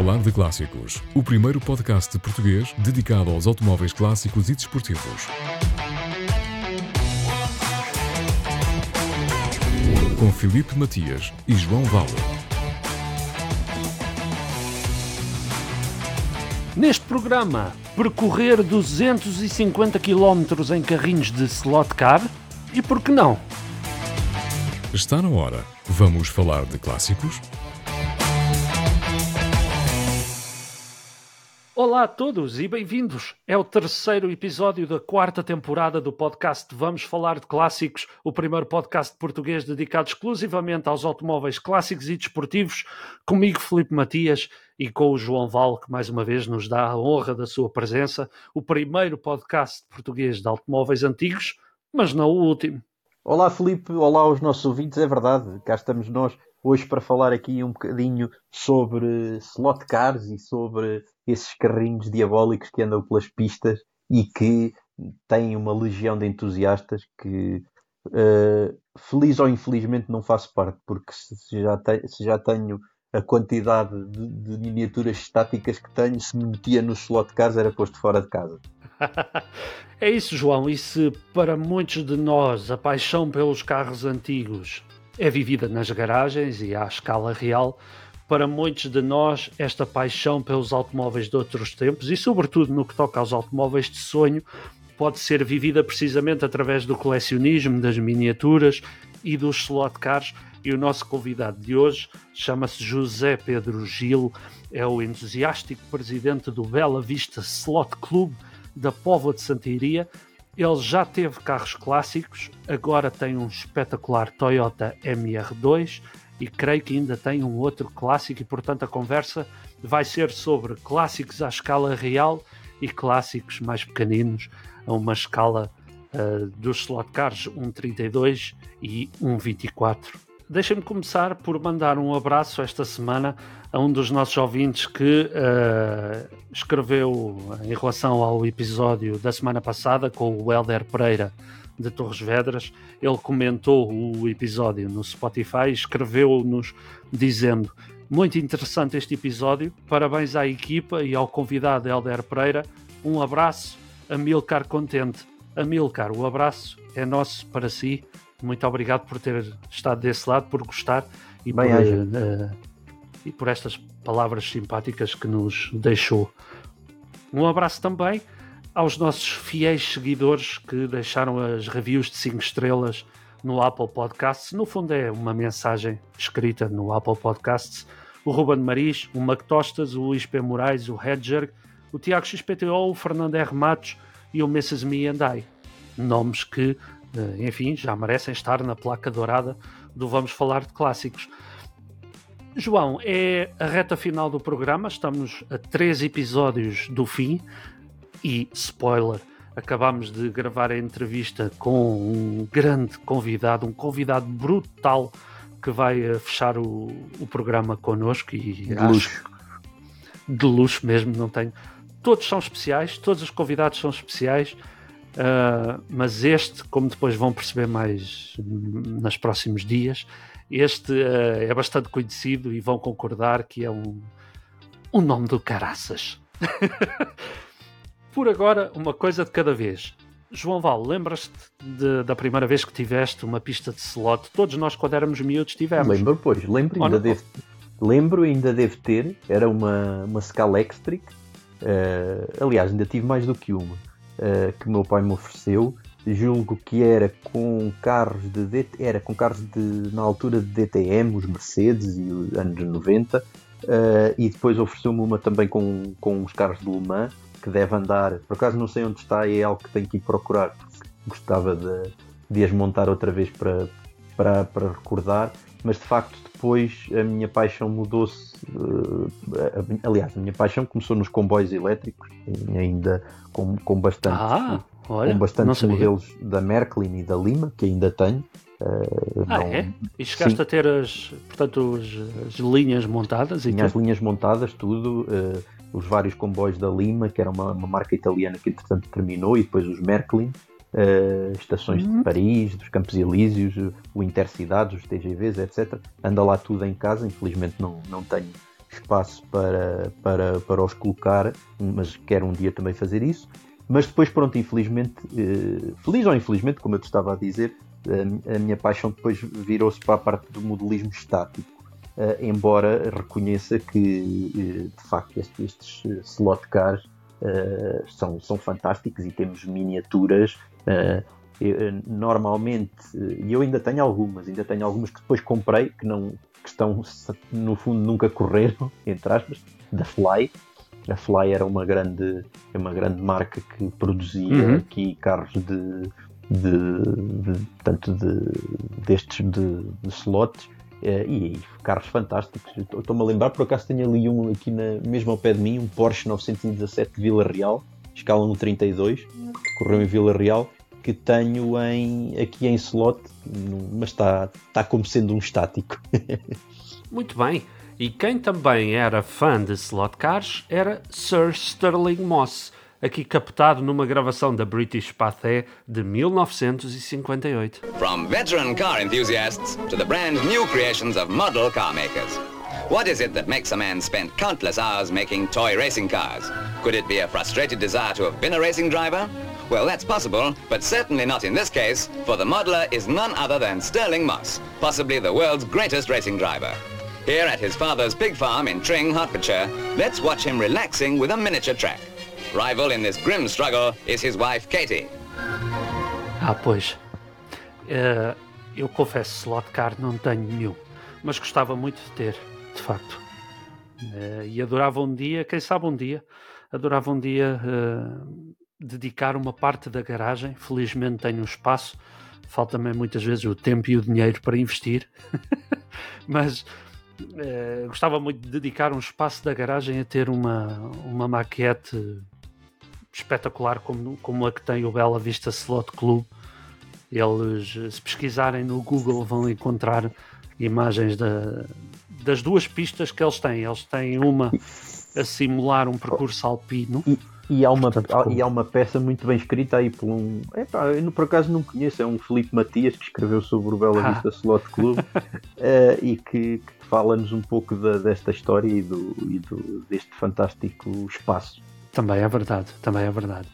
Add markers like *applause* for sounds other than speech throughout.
Falar de Clássicos, o primeiro podcast português dedicado aos automóveis clássicos e desportivos. Com Filipe Matias e João Vale. Neste programa, percorrer 250 km em carrinhos de slot car e por que não? Está na hora. Vamos falar de clássicos? Olá a todos e bem-vindos. É o terceiro episódio da quarta temporada do podcast Vamos Falar de Clássicos, o primeiro podcast português dedicado exclusivamente aos automóveis clássicos e desportivos, comigo Felipe Matias e com o João Val, que mais uma vez nos dá a honra da sua presença, o primeiro podcast português de automóveis antigos, mas não o último. Olá Felipe, olá aos nossos ouvintes, é verdade, cá estamos nós hoje para falar aqui um bocadinho sobre slot cars e sobre esses carrinhos diabólicos que andam pelas pistas e que têm uma legião de entusiastas que, uh, feliz ou infelizmente, não faço parte, porque se já, te, se já tenho a quantidade de, de, miniaturas estáticas que tenho, se me metia no slot cars era posto fora de casa. *laughs* é isso, João. E se para muitos de nós a paixão pelos carros antigos é vivida nas garagens e à escala real, para muitos de nós, esta paixão pelos automóveis de outros tempos e, sobretudo, no que toca aos automóveis de sonho, pode ser vivida precisamente através do colecionismo, das miniaturas e dos slot cars. E o nosso convidado de hoje chama-se José Pedro Gil, é o entusiástico presidente do Bela Vista Slot Club da Póvoa de Santeiria. Ele já teve carros clássicos, agora tem um espetacular Toyota MR2 e creio que ainda tem um outro clássico e portanto a conversa vai ser sobre clássicos à escala real e clássicos mais pequeninos a uma escala uh, dos slot cars 1.32 e 1.24. Deixem-me começar por mandar um abraço esta semana a um dos nossos ouvintes que uh, escreveu em relação ao episódio da semana passada com o Helder Pereira de Torres Vedras, ele comentou o episódio no Spotify, escreveu-nos dizendo: Muito interessante este episódio, parabéns à equipa e ao convidado Helder Pereira. Um abraço, Amilcar Contente. Amilcar, o abraço é nosso para si. Muito obrigado por ter estado desse lado, por gostar e, por, uh, e por estas palavras simpáticas que nos deixou. Um abraço também aos nossos fiéis seguidores que deixaram as reviews de 5 estrelas no Apple Podcasts. No fundo, é uma mensagem escrita no Apple Podcasts. O Ruben Maris, o Mactostas, o Luís P. Moraes, o Hedger, o Tiago XPTO, o Fernando R. Matos e o Mrs. Me and I. Nomes que, eh, enfim, já merecem estar na placa dourada do Vamos Falar de Clássicos. João, é a reta final do programa, estamos a três episódios do fim. E, spoiler, acabámos de gravar a entrevista com um grande convidado, um convidado brutal que vai eh, fechar o, o programa connosco e de luxo. de luxo mesmo, não tenho. Todos são especiais, todos os convidados são especiais, uh, mas este, como depois vão perceber mais nos próximos dias, este uh, é bastante conhecido e vão concordar que é um, um nome do caraças. *laughs* Por agora, uma coisa de cada vez. João Val, lembras-te da primeira vez que tiveste uma pista de slot? Todos nós, quando éramos miúdos, tivemos. Lembro, pois. Lembro, ainda devo, lembro ainda devo ter. Era uma, uma Scala Extric. Uh, aliás, ainda tive mais do que uma. Uh, que o meu pai me ofereceu. Julgo que era com carros de era com carros de na altura de DTM, os Mercedes e os anos 90. Uh, eh, e depois ofereceu-me uma também com, com os carros de Le Mans que deve andar. Por acaso não sei onde está e é algo que tenho que ir procurar. Gostava de, de as montar outra vez para, para, para recordar, mas de facto depois a minha paixão mudou-se. Uh, aliás, a minha paixão começou nos comboios elétricos, ainda com, com bastantes, ah, olha, com bastantes modelos da Merklin e da Lima, que ainda tenho. Uh, ah, não... é? E chegaste Sim. a ter as, portanto, as, as linhas montadas? Tinha as linhas montadas, tudo. Uh, os vários comboios da Lima, que era uma, uma marca italiana que entretanto terminou, e depois os Merklin, uh, estações uhum. de Paris, dos Campos Elíseos, o Intercidades, os TGVs, etc. Anda lá tudo em casa, infelizmente não, não tenho espaço para, para, para os colocar, mas quero um dia também fazer isso. Mas depois, pronto, infelizmente, eh, feliz ou infelizmente, como eu te estava a dizer, a minha paixão depois virou-se para a parte do modelismo estático. Uh, embora reconheça que, uh, de facto, estes, estes slot cars são, são fantásticos e temos miniaturas. Eu, normalmente, e eu ainda tenho algumas, ainda tenho algumas que depois comprei que não que estão no fundo nunca correram, *laughs* entre aspas, da Fly. A Fly era uma grande, uma grande marca que produzia uhum. aqui carros de, de, de, tanto de, destes de, de slots eh, e, e, carros fantásticos. Estou-me a lembrar, por acaso tenho ali um aqui na, mesmo ao pé de mim, um Porsche 917 de Vila Real, escala 1.32, correu em Vila Real, que tenho em, aqui em slot, mas está, está como sendo um estático. *laughs* Muito bem. E quem também era fã de slot cars era Sir Sterling Moss, aqui captado numa gravação da British Pathé de 1958. From veteran car enthusiasts to the brand new creations of model car makers. What is it that makes a man spend countless hours making toy racing cars? Could it be a frustrated desire to have been a racing driver? Well, that's possible, but certainly not in this case, for the modeler is none other than Sterling Moss, possibly the world's greatest racing driver. Here at his father's pig farm in Tring, Hertfordshire, let's watch him relaxing with a miniature track. Rival in this grim struggle is his wife Katie. Ah, pois. Uh, eu confesso, slot car não tenho nenhum, mas gostava muito de ter, de facto. Uh, e adorava um dia, quem sabe um dia, adorava um dia uh, dedicar uma parte da garagem. Felizmente tenho um espaço, falta-me muitas vezes o tempo e o dinheiro para investir, *laughs* mas gostava muito de dedicar um espaço da garagem a ter uma, uma maquete espetacular como, como a que tem o Bela Vista Slot Club. Eles, se pesquisarem no Google, vão encontrar imagens da, das duas pistas que eles têm. Eles têm uma a simular um percurso alpino. E, e há, uma, Portanto, e há uma peça muito bem escrita aí por um. Epá, eu por acaso não conheço, é um Felipe Matias que escreveu sobre o Bela ah. Vista Slot Club uh, *laughs* e que, que fala-nos um pouco da, desta história e, do, e do, deste fantástico espaço. Também é verdade, também é verdade.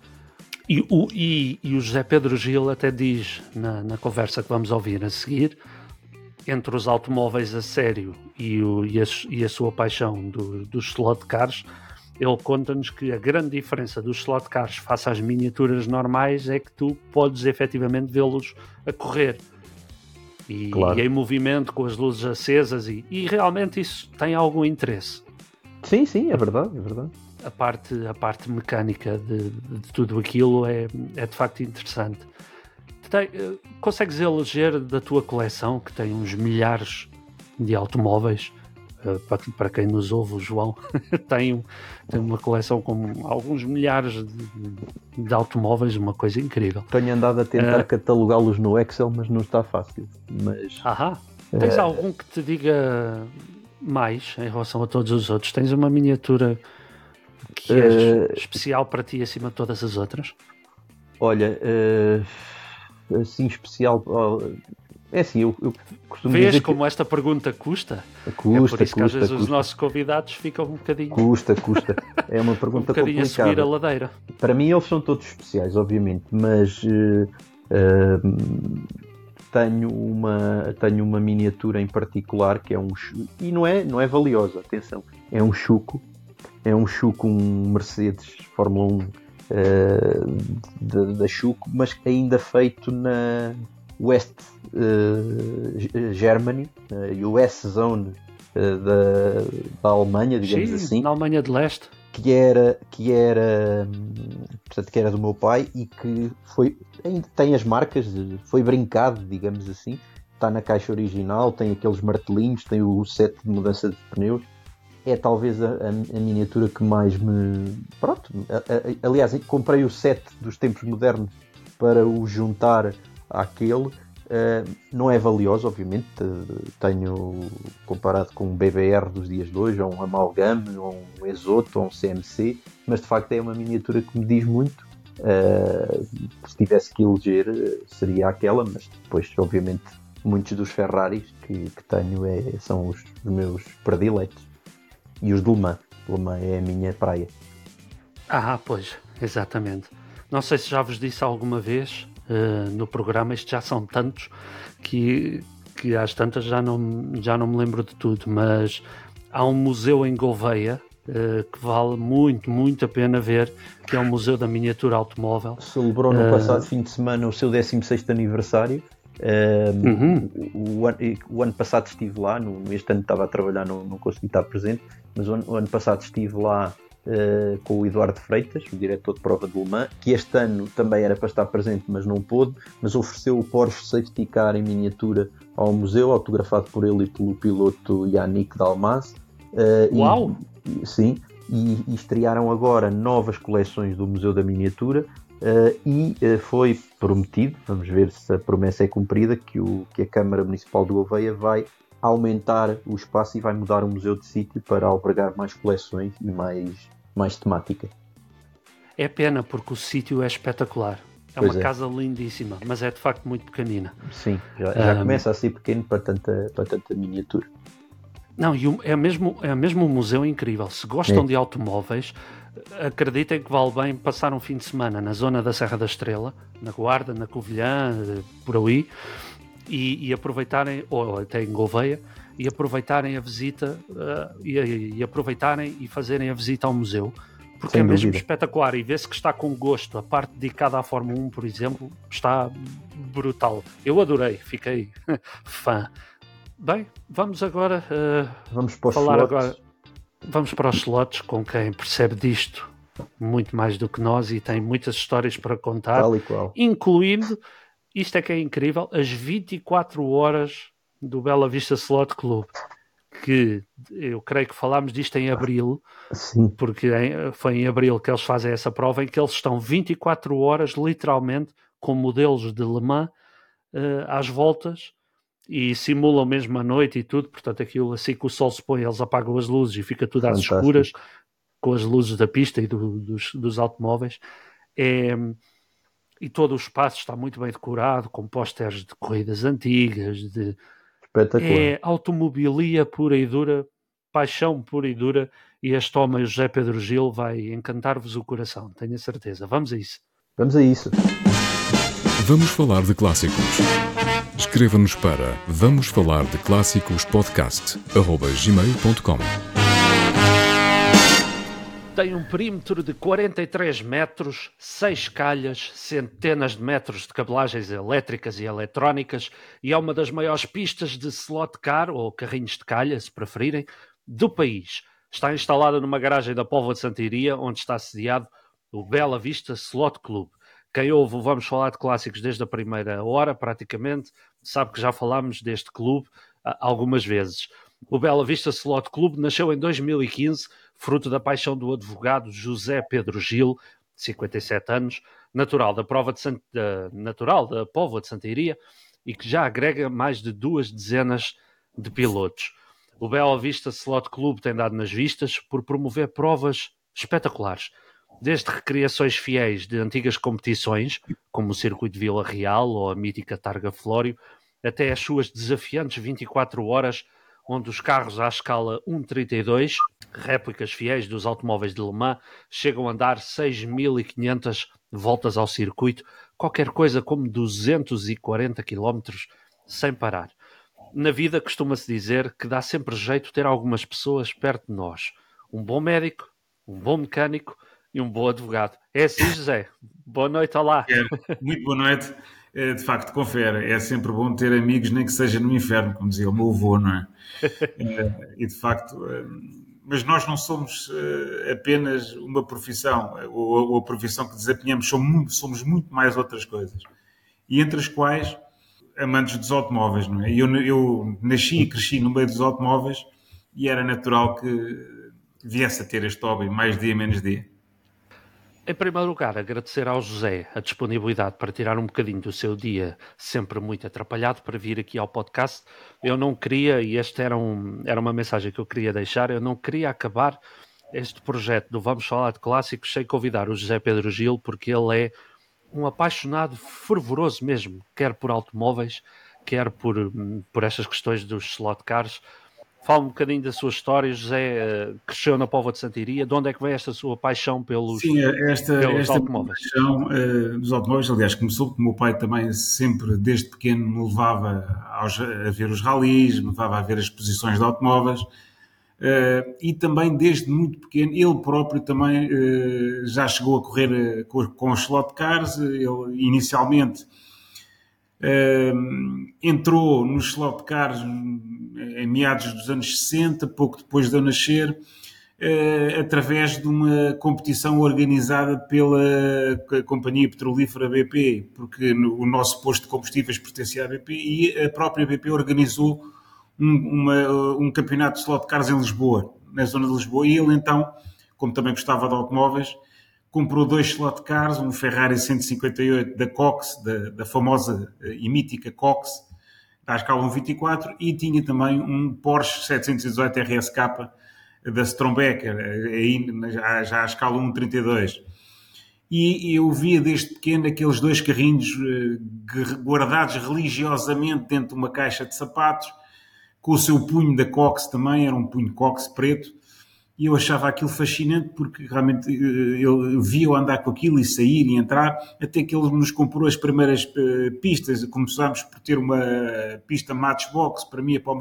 E o, e, e o José Pedro Gil até diz na, na, conversa que vamos ouvir a seguir, entre os automóveis a sério e, o, e, a, e a, sua paixão do, dos slot cars, ele conta-nos que a grande diferença dos slot cars face às miniaturas normais é que tu podes efetivamente vê-los a correr. E, claro. e, em movimento com as luzes acesas e, e realmente isso tem algum interesse. Sim, sim, é verdade, é verdade a parte, a parte mecânica de, de tudo aquilo é, é de facto interessante. Tem, eh, consegues eleger da tua coleção, que tem uns milhares de automóveis, uh, para, para quem nos ouve, o João *laughs* tem, tem uma coleção com alguns milhares de, de automóveis, uma coisa incrível. Tenho andado a tentar uh, catalogá-los no Excel, mas não está fácil. Mas, ahá. Tens algum que te diga mais em relação a todos os outros? Tens uma miniatura que é especial para ti acima de todas as outras? Olha, uh, assim especial. é assim, eu, eu costumo Vês dizer como que... esta pergunta custa? Custa, é por isso que às vezes custa. os nossos convidados ficam um bocadinho. Custa, custa. É uma *laughs* pergunta um bocadinho complicada. a subir a ladeira. Para mim, eles são todos especiais, obviamente, mas. Uh, uh, tenho uma, tenho uma miniatura em particular que é um e não é, não é valiosa, atenção, é um chuco é um Chuco, um Mercedes Fórmula 1 uh, da Chuco, mas ainda feito na West uh, Germany, uh, US Zone da, da Alemanha, digamos Sim, assim. Na Alemanha de Leste. Que era, que era, portanto, que era do meu pai e que foi, ainda tem as marcas, foi brincado, digamos assim. Está na caixa original, tem aqueles martelinhos, tem o set de mudança de pneus é talvez a, a, a, miniatura que mais me. Pronto, a, aliás, comprei o set dos tempos modernos para o juntar àquele. Uh, não é valioso, obviamente. Uh, tenho comparado com um BBR dos dias de hoje, ou um Amalgame, ou um Exoto, ou um CMC, mas de facto é uma miniatura que me diz muito. Uh, se tivesse que eleger, seria aquela, mas depois, obviamente, muitos dos Ferraris que, que tenho é, são os meus prediletos. E os Mans. Le Mans é a minha praia. Ah, pois, exatamente. Não sei se já vos disse alguma vez uh, no programa, isto já são tantos que, que às tantas já não, já não me lembro de tudo, mas há um museu em Gouveia uh, que vale muito, muito a pena ver, que é o Museu da Miniatura Automóvel. Celebrou no uh, passado fim de semana o seu 16 aniversário. Uh, uhum. o, o, ano, passado estive lá, no, este ano estava a trabalhar, não, não consegui estar presente, mas o ano, o ano passado estive lá uh, com o Eduardo Freitas, o diretor de prova de Le Mans, que este ano também era para estar presente, mas não pôde, mas ofereceu o Porsche Safety Car em miniatura ao museu, autografado por ele e pelo piloto Yannick Dalmas. Uh, Uau! E, sim, e, e, estrearam agora novas coleções do Museu da Miniatura. Uh, e foi prometido, vamos ver se a promessa é cumprida, que, o, que a Câmara Municipal do Gouveia vai aumentar o espaço e vai mudar o museu de sítio para albergar mais coleções e mais, mais temática. É pena porque o sítio é espetacular. É pois uma é. casa lindíssima, mas é de facto muito pequenina. Sim, já, já um, começa a ser pequeno para tanta, para tanta miniatura. Não, e é mesmo, é mesmo um museu incrível. Se gostam é. de automóveis, acreditem que vale bem passar um fim de semana na zona da Serra da Estrela, na Guarda, na Covilhã, por aí, e, e aproveitarem, ou até em Gouveia, e aproveitarem a visita uh, e, e, aproveitarem e fazerem a visita ao museu porque Sem é mesmo dúvida. espetacular e vê-se que está com gosto. A parte dedicada à Fórmula 1, por exemplo, está brutal. Eu adorei, fiquei *laughs* fã. Bem, vamos agora uh, vamos para falar slots. agora. Vamos para os slots com quem percebe disto muito mais do que nós e tem muitas histórias para contar, incluindo isto é que é incrível, as 24 horas do Bela Vista Slot Club. Que eu creio que falámos disto em abril, Sim. porque foi em abril que eles fazem essa prova, em que eles estão 24 horas, literalmente, com modelos de Le Mans uh, às voltas e simulam mesmo a noite e tudo. Portanto, aquilo assim que o sol se põe, eles apagam as luzes e fica tudo às Fantástico. escuras com as luzes da pista e do, dos, dos automóveis. É, e todo o espaço está muito bem decorado, com pósteres de corridas antigas, de é automobilia pura e dura, paixão pura e dura, e este homem, José Pedro Gil, vai encantar-vos o coração, tenho a certeza. Vamos a isso. Vamos a isso. Vamos falar de clássicos. Escreva-nos para vamos falar de clássicos podcast, gmail.com tem um perímetro de 43 metros, 6 calhas, centenas de metros de cabelagens elétricas e eletrónicas e é uma das maiores pistas de slot car, ou carrinhos de calha, se preferirem, do país. Está instalada numa garagem da Póvoa de Santiria, onde está sediado o Bela Vista Slot Club. Quem ouve, vamos falar de clássicos desde a primeira hora, praticamente, sabe que já falámos deste clube ah, algumas vezes. O Bela Vista Slot Club nasceu em 2015 fruto da paixão do advogado José Pedro Gil, 57 anos, natural da prova de Sant... natural da Póvoa de Santa Iria e que já agrega mais de duas dezenas de pilotos. O Bela Vista Slot Club tem dado nas vistas por promover provas espetaculares, desde recriações fiéis de antigas competições, como o Circuito de Vila Real ou a mítica Targa Flório, até as suas desafiantes 24 horas onde os carros à escala 1.32, réplicas fiéis dos automóveis de Le Mans, chegam a dar 6.500 voltas ao circuito, qualquer coisa como 240 km sem parar. Na vida costuma-se dizer que dá sempre jeito ter algumas pessoas perto de nós. Um bom médico, um bom mecânico e um bom advogado. É assim, José. Boa noite, olá. É, muito boa noite. É, de facto, confere, é sempre bom ter amigos, nem que seja no inferno, como dizia o meu avô, não é? é *laughs* e de facto, é, mas nós não somos apenas uma profissão, ou a profissão que desempenhamos, somos muito, somos muito mais outras coisas. E entre as quais, amantes dos automóveis, não é? Eu, eu nasci e cresci no meio dos automóveis e era natural que viesse a ter este hobby mais dia menos dia. Em primeiro lugar, agradecer ao José a disponibilidade para tirar um bocadinho do seu dia, sempre muito atrapalhado, para vir aqui ao podcast. Eu não queria, e esta era, um, era uma mensagem que eu queria deixar, eu não queria acabar este projeto do Vamos Falar de Clássicos sem convidar o José Pedro Gil, porque ele é um apaixonado fervoroso mesmo, quer por automóveis, quer por, por estas questões dos slot cars Fala um bocadinho da sua história, José uh, cresceu na Póvoa de Santiria, de onde é que vem esta sua paixão pelos, Sim, esta, pelos esta automóveis? paixão uh, dos automóveis, aliás, começou porque o meu pai também sempre, desde pequeno, me levava aos, a ver os ralis, me levava a ver as exposições de automóveis, Uh, e também desde muito pequeno, ele próprio também uh, já chegou a correr com, com os slot cars. Ele inicialmente entrou nos slot cars em meados dos anos 60, pouco depois de eu nascer, através de uma competição organizada pela Companhia Petrolífera BP, porque o nosso posto de combustíveis pertencia à BP e a própria BP organizou um, uma, um campeonato de slot cars em Lisboa, na zona de Lisboa, e ele então, como também gostava de automóveis, comprou dois slot cars, um Ferrari 158 da Cox, da, da famosa e mítica Cox, da escala 124, e tinha também um Porsche 718 RSK da Strombecker, aí já, à escala 132. E eu via desde pequeno aqueles dois carrinhos guardados religiosamente dentro de uma caixa de sapatos, com o seu punho da Cox também, era um punho Cox preto, e eu achava aquilo fascinante porque realmente ele via-o andar com aquilo e sair e entrar, até que ele nos comprou as primeiras pistas, começámos por ter uma pista Matchbox para mim e para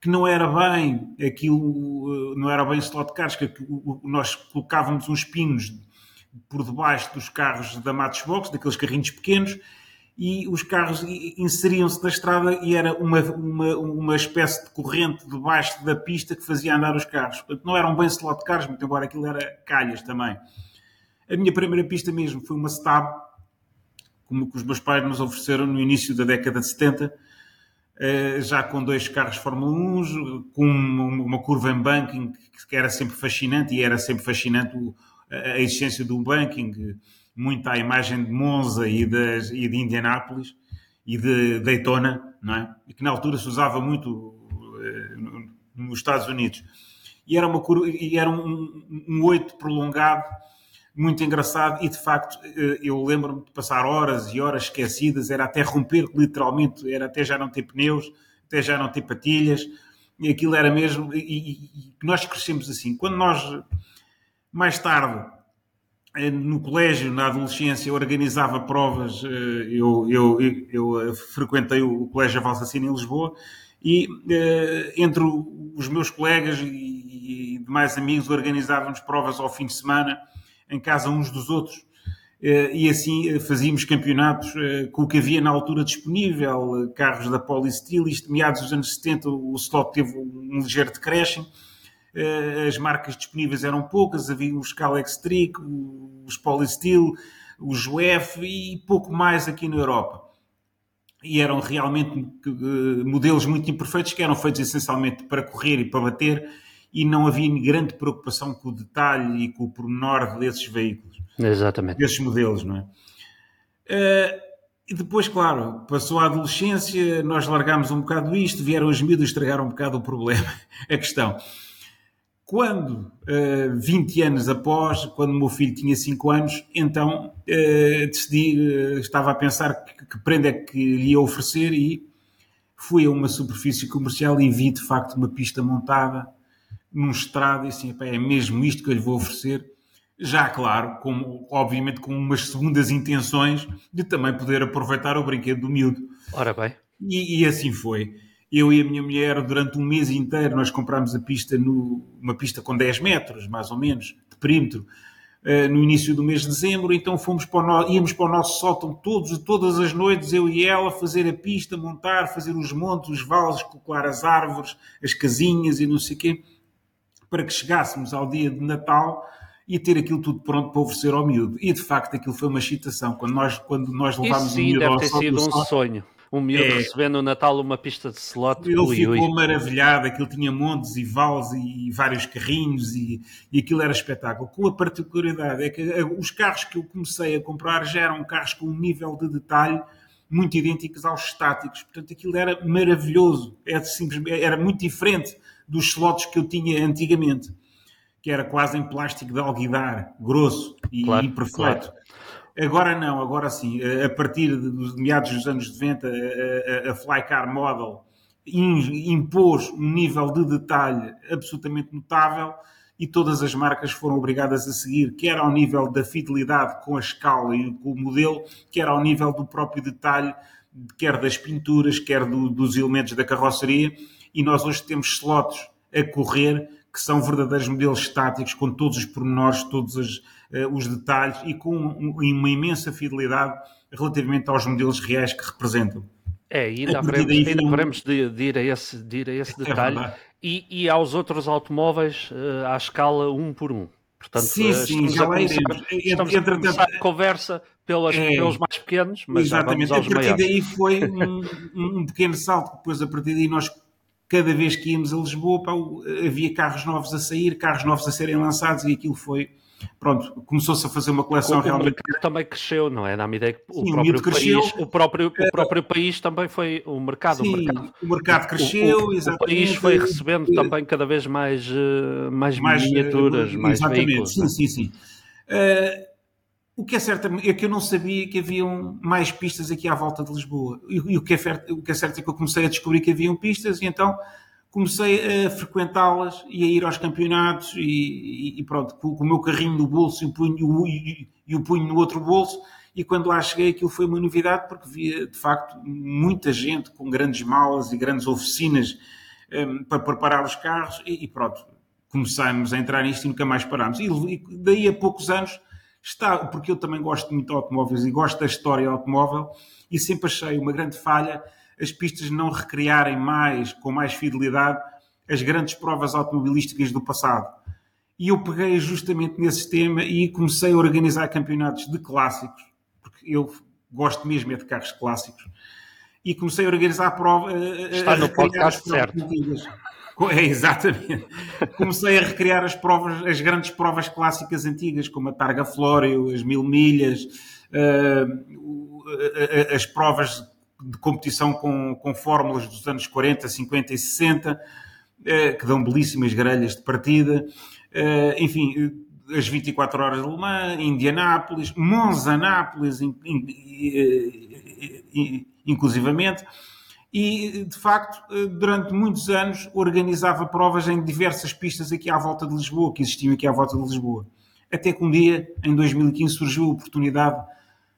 que não era bem aquilo, não era bem slot cars, que nós colocávamos uns pinos por debaixo dos carros da Matchbox, daqueles carrinhos pequenos, e os carros inseriam-se na estrada e era uma, uma, uma espécie de corrente debaixo da pista que fazia andar os carros. Portanto, não eram bem slot cars, muito embora aquilo era calhas também. A minha primeira pista mesmo foi uma Stab, como que os meus pais nos ofereceram no início da década de 70, eh, já com dois carros Fórmula 1, com uma curva em banking que era sempre fascinante e era sempre fascinante a existência do banking muito à imagem de Monza e, e de Indianápolis e de Daytona, não é? E que na altura se usava muito uh, nos Estados Unidos. E era, uma, e era um, um oito prolongado, muito engraçado, e de facto uh, eu lembro-me de passar horas e horas esquecidas, era até romper literalmente, era até já não ter pneus, até já não ter patilhas, e aquilo era mesmo, e, e, e nós crescemos assim. Quando nós, mais tarde, no colégio, na adolescência, organizava provas. Eu, eu, eu frequentei o Colégio Valsacina em Lisboa e entre os meus colegas e demais amigos organizávamos provas ao fim de semana em casa uns dos outros e assim fazíamos campeonatos com o que havia na altura disponível, carros da Polysteel, isto meados dos anos 70 o stock teve um ligeiro decréscimo eh, as marcas disponíveis eram poucas, havia os Calextric, os Polysteel, os UF e pouco mais aqui na Europa. E eram realmente eh, modelos muito imperfeitos que eram feitos essencialmente para correr e para bater e não havia grande preocupação com o detalhe e com o pormenor desses veículos. Exatamente. Desses modelos, não é? Uh, e depois, claro, passou a adolescência, nós largámos um bocado isto, vieram as miúdas estragar um bocado o problema, *laughs* a questão. Quando, uh, 20 anos após, quando o meu filho tinha 5 anos, então uh, decidi, uh, estava a pensar que, que prenda é que lhe ia oferecer e fui a uma superfície comercial e vi de facto uma pista montada num estrado e assim, é mesmo isto que eu lhe vou oferecer. Já, claro, com, obviamente com umas segundas intenções de também poder aproveitar o brinquedo do miúdo. Ora bem. E, e assim foi. Eu e a minha mulher, durante um mês inteiro, nós comprámos a pista, no, uma pista com 10 metros, mais ou menos, de perímetro, uh, no início do mês de dezembro. Então fomos para o íamos para o nosso sótão todos, todas as noites, eu e ela, fazer a pista, montar, fazer os montes, os vales, colocar as árvores, as casinhas e não sei o quê, para que chegássemos ao dia de Natal e ter aquilo tudo pronto para oferecer ao miúdo. E de facto aquilo foi uma excitação. Quando nós, quando nós levámos Isso sim, o miúdo deve ao ter sido um sonho um miúdo é. recebendo no Natal uma pista de slot. Ele ui, ficou ui. maravilhado, aquilo tinha montes e vales e vários carrinhos e, e aquilo era espetáculo. Com a particularidade é que eh, os carros que eu comecei a comprar já eram carros com um nível de detalhe muito idênticos aos estáticos. Portanto, aquilo era maravilhoso. Era, simplesmente, era muito diferente dos slots que eu tinha antigamente, que era quase em plástico de alguidar, grosso e claro, imperfeito. Claro. Agora não, agora sim. A partir de meados dos anos 90, a, a, a Flycar Model impôs um nível de detalhe absolutamente notável e todas as marcas foram obrigadas a seguir, quer ao nível da fidelidade com a escala e com o modelo, quer ao nível do próprio detalhe, quer das pinturas, quer do, dos elementos da carroceria. E nós hoje temos slots a correr que são verdadeiros modelos estáticos, com todos os pormenores, todos os, uh, os detalhes e com uma imensa fidelidade relativamente aos modelos reais que representam. É, ainda veremos, ainda veremos de, de, ir a esse, de ir a esse é detalhe é e, e, aos outros automóveis uh, à escala um por um. Portanto, sim, uh, sim, já lá iremos. Estamos a começar a conversa pelas, é, pelos mais pequenos, mas exatamente. já vamos aos a partir maiores. daí foi um, um, pequeno salto, depois a partir daí nós cada vez que íamos a Lisboa pá, havia carros novos a sair, carros novos a serem lançados e aquilo foi pronto, começou-se a fazer uma coleção o, realmente. O mercado também cresceu, não é? Na ideia que o, Sim, próprio, o, país, o, próprio, o próprio país também foi o mercado. Sim, o mercado, o mercado cresceu, o, o, país foi recebendo também cada vez mais, eh, mais, mais miniaturas, uh, mais exatamente, veículos. Sim, é? sim, sim. Uh, o que é certo é que eu não sabia que haviam mais pistas aqui à volta de Lisboa. E, e o, que é, o que é certo é que eu comecei a descobrir que haviam pistas e então comecei a frequentá-las e a ir aos campeonatos e, e pronto, com, com, o meu carrinho no bolso e o, punho, e, e o punho no outro bolso. E quando lá cheguei, aquilo foi uma novidade, porque via de facto muita gente com grandes malas e grandes oficinas um, para preparar os carros, e, e pronto, começámos a entrar nisto e nunca mais parámos. E, e daí a poucos anos está, porque eu também gosto muito de automóveis e gosto da história automóvel, e sempre achei uma grande falha as pistas não recriarem mais, com mais fidelidade, as grandes provas automobilísticas do passado. E eu peguei justamente nesse tema e comecei a organizar campeonatos de clássicos, porque eu gosto mesmo é de carros clássicos. E comecei a organizar provas. Está no podcast certo. *laughs* É, exatamente. Comecei a recriar as provas, as grandes provas clássicas antigas, como a Targa Flório, as Mil Milhas, uh, as provas de competição com, com fórmulas dos anos 40, 50 e 60, eh, que dão belíssimas grelhas de partida. Eh, enfim, as 24 horas de Le Mans, Indianápolis, Monzanápolis, in, in, in, inclusivamente. E, de facto, eh, durante muitos anos organizava provas em diversas pistas aqui à volta de Lisboa, que existiam aqui à volta de Lisboa. Até que um dia, em 2015, surgiu a oportunidade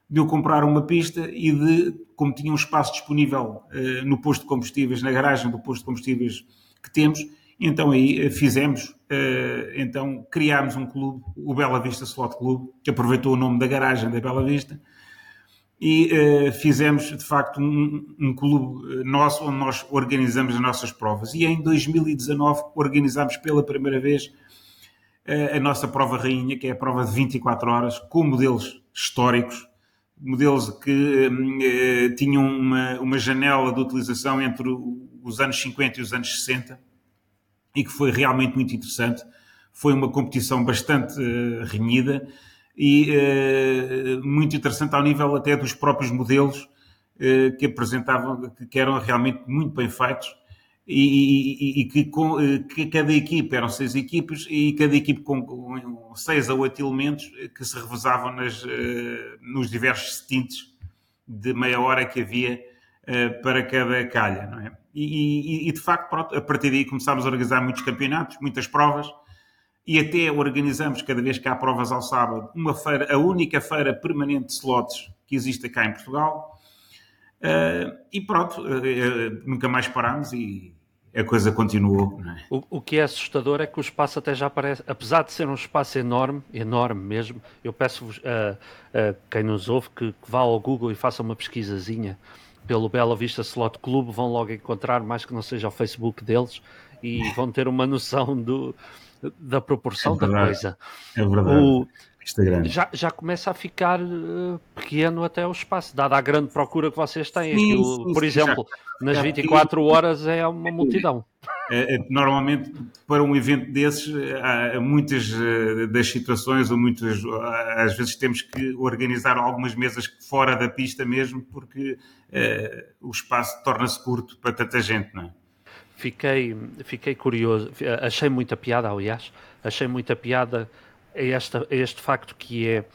de eu comprar uma pista e de, como tinha um espaço disponível uh, no posto de combustíveis, na garagem do posto de combustíveis que temos, então aí uh, fizemos, então criámos um clube, o Bela Vista Slot Clube, que aproveitou o nome da garagem da Bela Vista, e fizemos de facto um, um clube nosso onde nós organizamos as nossas provas. E em 2019 organizámos pela primeira vez a nossa prova rainha, que é a prova de 24 horas, com modelos históricos, modelos que eh, tinham uma, uma janela de utilização entre os anos 50 e os anos 60 e que foi realmente muito interessante. Foi uma competição bastante renhida e uh, muito interessante ao nível até dos próprios modelos uh, que apresentavam, que eram realmente muito bem feitos e, e, e que, com, eh, que, cada equipe, eram seis equipes, e cada equipe com seis a oito elementos que se revezavam nas, eh, nos diversos stints de meia hora que havia eh, para cada calha, não é? E, e, de facto, pronto, a partir daí começámos a organizar muitos campeonatos, muitas provas, e até organizamos, cada vez que há provas ao sábado, uma feira, a única feira permanente de slots que existe cá em Portugal. Uh, e pronto, uh, nunca mais parámos e, a coisa continuou. É? O, o, que é assustador é que o espaço até já parece, apesar de ser um espaço enorme, enorme mesmo, eu peço-vos a, a, quem nos ouve que, que, vá ao Google e faça uma pesquisazinha pelo Bela Vista Slot Club, vão logo encontrar, mais que não seja o Facebook deles, e vão ter uma noção do, da proporção é da coisa. É verdade. O, Instagram. Já, já começa a ficar uh, pequeno até o espaço, dada a grande procura que vocês têm. Sim, Aquilo, sim, por sim, exemplo, já, nas já 24 horas é uma multidão. É, é, normalmente, para um evento desses, há muitas uh, das situações, ou muitas, às vezes temos que organizar algumas mesas fora da pista mesmo, porque uh, o espaço torna-se curto para tanta gente, não é? Fiquei, fiquei curioso, achei muita piada, aliás, achei muita piada a, esta, a este facto que é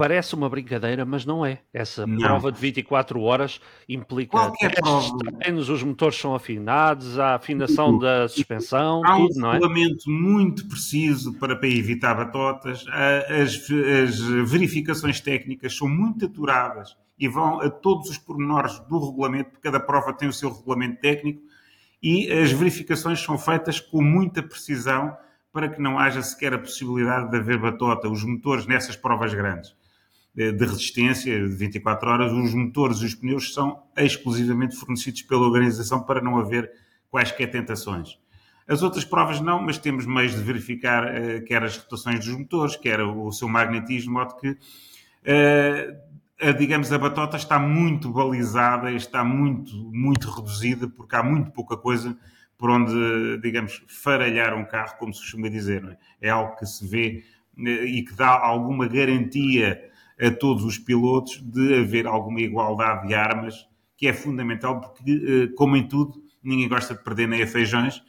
parece uma brincadeira, mas não é. Essa não. prova de 24 horas implica Qualquer prova. treinos, os motores são afinados, a afinação tudo. da suspensão, Há tudo, um não é? regulamento muito preciso para, para evitar batotas. As, as verificações técnicas são muito aturadas e vão a todos os pormenores do regulamento, cada prova tem o seu regulamento técnico e as verificações são feitas com muita precisão para que não haja sequer a possibilidade de haver batota. Os motores nessas provas grandes de resistência de 24 horas, os motores e os pneus são exclusivamente fornecidos pela organização para não haver quaisquer tentações. As outras provas não, mas temos meios de verificar uh, quer as rotações dos motores, quer o seu magnetismo, de modo que, uh, a, digamos, a batota está muito balizada, está muito, muito reduzida, porque há muito pouca coisa por onde, digamos, faralhar um carro, como se costuma dizer. É? é? algo que se vê eh, e que dá alguma garantia a todos os pilotos de haver alguma igualdade de armas, que é fundamental, porque, eh, como em tudo, ninguém gosta de perder nem a feijões,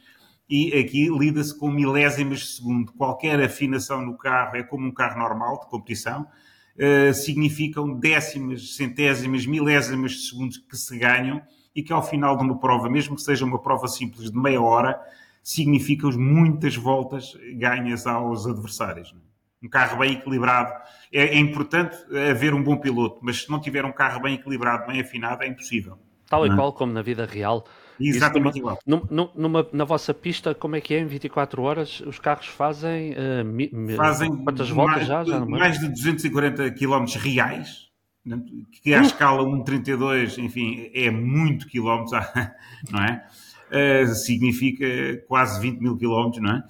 e aqui lida-se com milésimas de segundo. Qualquer afinação no carro é como um carro normal de competição, uh, significam décimas, centésimas, milésimas de segundos que se ganham e que ao final de uma prova, mesmo que seja uma prova simples de meia hora, significam muitas voltas ganhas aos adversários. Um carro bem equilibrado. É, é, importante haver um bom piloto, mas se não tiver um carro bem equilibrado, bem afinado, é impossível. Tal e é? qual como na vida real. Exatamente numa, igual. Numa, na vossa pista, como é que é? Em 24 horas, os carros fazem. Uh, mi, fazem quantas voltas mais, já? já mais de 240 km reais que à uh. escala 1,32, enfim, é muito quilómetros, *laughs* não é? Uh, significa quase 20 mil quilómetros, não é?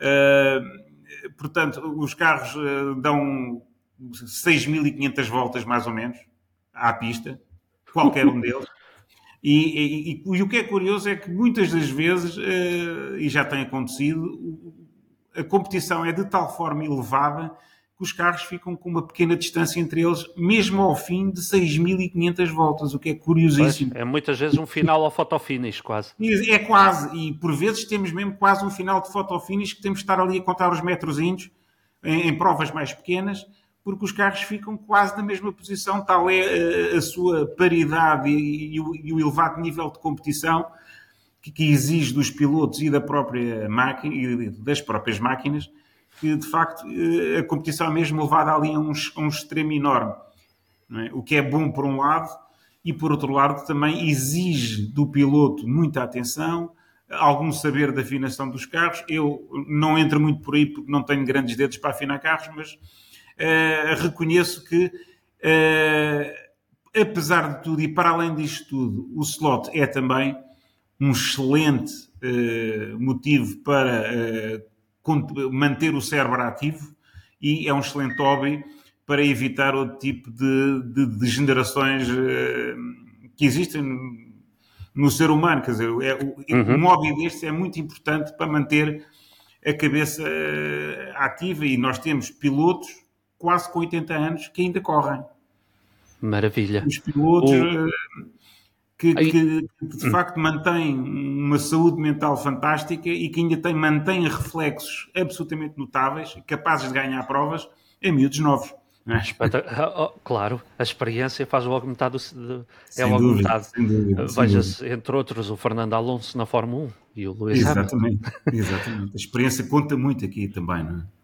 Uh, portanto, os carros uh, dão 6.500 voltas, mais ou menos, à pista, qualquer um deles. E, e, e, e, o que é curioso é que muitas das vezes, e já tem acontecido, a competição é de tal forma elevada que os carros ficam com uma pequena distância entre eles, mesmo ao fim de 6.500 voltas, o que é curiosíssimo. Pois, é muitas vezes um final ao fotofinish, quase. É quase, e por vezes temos mesmo quase um final de fotofinish que temos de estar ali a contar os metrozinhos em, em provas mais pequenas, porque os carros ficam quase na mesma posição, tal é a, eh, a sua paridade e, e, o, e, o, elevado nível de competição que, que exige dos pilotos e da própria máquina e das próprias máquinas que de facto eh, a competição é mesmo levada ali a um, a um extremo enorme. É? O que é bom por um lado e por outro lado também exige do piloto muita atenção, algum saber da afinação dos carros. Eu não entro muito por aí porque não tenho grandes dedos para afinar carros, mas uh, reconheço que, uh, apesar de tudo e para além disto tudo, o slot é também um excelente uh, motivo para manter o cérebro ativo e é um excelente hobby para evitar outro tipo de, de degenerações eh, que existem no ser humano. Quer dizer, é, uhum. um hobby deste é muito importante para manter a cabeça eh, ativa e nós temos pilotos quase com 80 anos que ainda correm. Maravilha. Os pilotos. O que, que, que, de facto mantém uma saúde mental fantástica e que ainda tem, mantém reflexos absolutamente notáveis, capazes de ganhar provas em miúdos novos. É? Oh, oh, claro, a experiência faz logo metade do, é logo dúvida, metade. Veja-se, entre outros, o Fernando Alonso na Fórmula 1 e o Luís Exatamente, exatamente. A experiência conta muito aqui também, não é?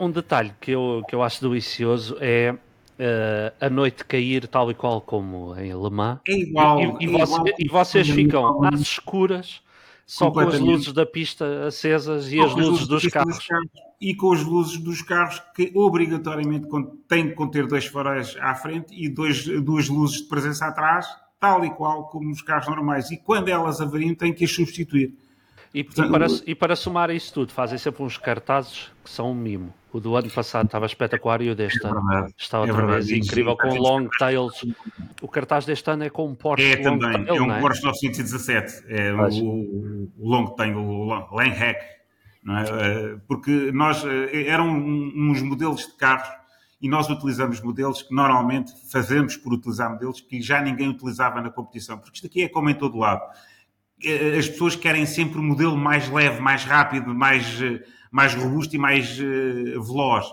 Um detalhe que eu, que eu acho delicioso é uh, a noite cair tal e qual como em Le Mans. É igual. E, e, é você, igual, e vocês ficam às escuras só com as luzes da pista acesas e as luzes, luzes dos, carros. dos, carros. E com as luzes dos carros que obrigatoriamente têm que conter dois faróis à frente e dois, duas luzes de presença atrás, tal e qual como nos carros normais. E quando elas avariam, têm que as substituir. E, Portanto, e, para, *laughs* e para somar isso tudo, fazem sempre uns cartazes que são um mimo. O do ano passado estava espetacular e o deste é ano está é outra é vez incrível, com long tails. O cartaz deste ano é com um Porsche É também, tail, é um é? Porsche 917, é o, o, long tail, o long hack. É? Eh, porque nós, eh, eram uns modelos de carros e nós utilizamos modelos que normalmente fazemos por utilizar modelos que já ninguém utilizava na competição, porque isto aqui é como em todo lado. Eh, as pessoas querem sempre o um modelo mais leve, mais rápido, mais mais robusto e mais uh, veloz.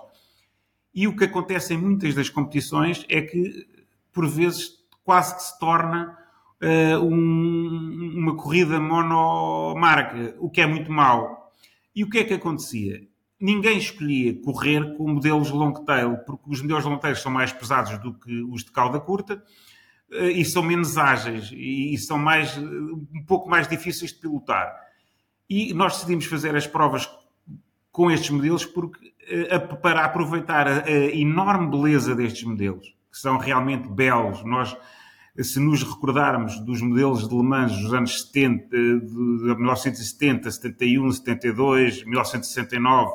E o que acontece em muitas das competições é que, por vezes, quase que se torna uh, um, uma corrida monomarca, o que é muito mau. E o que é que acontecia? Ninguém escolhia correr com modelos long tail, porque os modelos long tail são mais pesados do que os de cauda curta e são menos ágeis e, são mais, um pouco mais difíceis de pilotar. E nós decidimos fazer as provas com estes modelos porque, uh, para aproveitar a, enorme beleza destes modelos, que são realmente belos. Nós se nos recordarmos dos modelos de Le Mans dos anos 70, de 1970, 71, 72, 1969,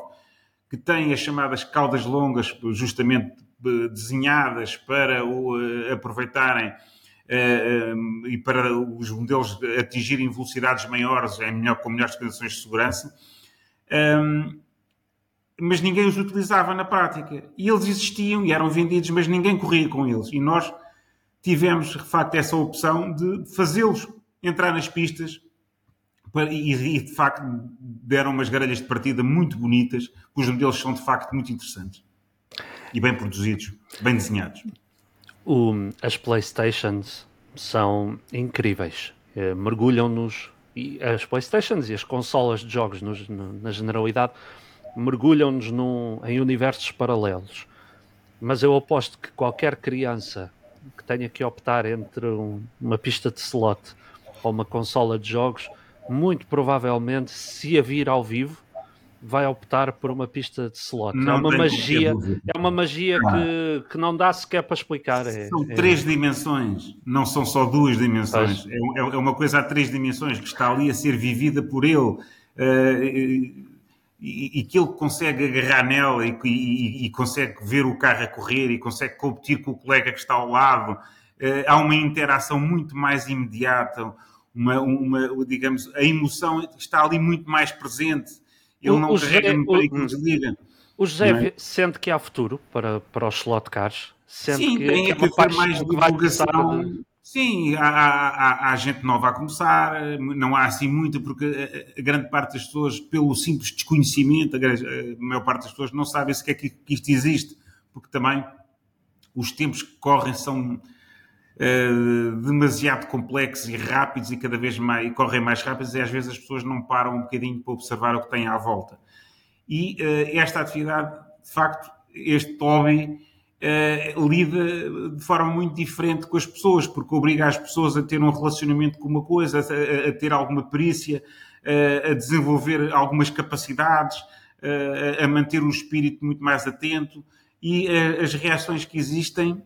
que têm as chamadas caudas longas, justamente eh, desenhadas para o eh, aproveitarem uh, e para os modelos atingirem velocidades maiores em melhor, com melhores condições de segurança. Mas ninguém os utilizava na prática. E eles existiam e eram vendidos, mas ninguém corria com eles. E nós tivemos, de facto, essa opção de fazê-los entrar nas pistas e, de facto, deram umas grelhas de partida muito bonitas, os modelos são, de facto, muito interessantes e bem produzidos, bem desenhados. O, as Playstations são incríveis. Eh, mergulham-nos, as Playstations e as consolas de jogos nos, no, na generalidade, mergulham-nos em universos paralelos. Mas eu aposto que qualquer criança que tenha que optar entre um, uma pista de slot ou uma consola de jogos, muito provavelmente, se a vir ao vivo, vai optar por uma pista de slot. Não é uma magia, é uma magia que, que não dá sequer para explicar. É, são é, três é... dimensões, não são só duas dimensões. É, é, é, uma coisa a três dimensões que está ali a ser vivida por ele. Uh, e, e, que ele consegue agarrar nela e, e, e, consegue ver o carro a correr e consegue competir com o colega que está ao lado. Uh, há uma interação muito mais imediata, uma, uma, digamos, a emoção está ali muito mais presente. Ele o, não o carrega no para que desliga. O José é? sente que há futuro para, para os slot cars? Sente Sim, que, tem que, que haver mais divulgação. De Sim, há, há, há, gente nova a começar, não há assim muita, porque a, a grande parte das pessoas, pelo simples desconhecimento, a, a, maior parte das pessoas não sabe sequer que, que isto existe, porque também os tempos que correm são uh, demasiado complexos e rápidos e cada vez mais e correm mais rápidos e às vezes as pessoas não param um bocadinho para observar o que têm à volta. E uh, esta atividade, de facto, este hobby uh, lida de forma muito diferente com as pessoas, porque obriga as pessoas a ter um relacionamento com uma coisa, a, a ter alguma perícia, uh, a desenvolver algumas capacidades, a manter um espírito muito mais atento e as reações que existem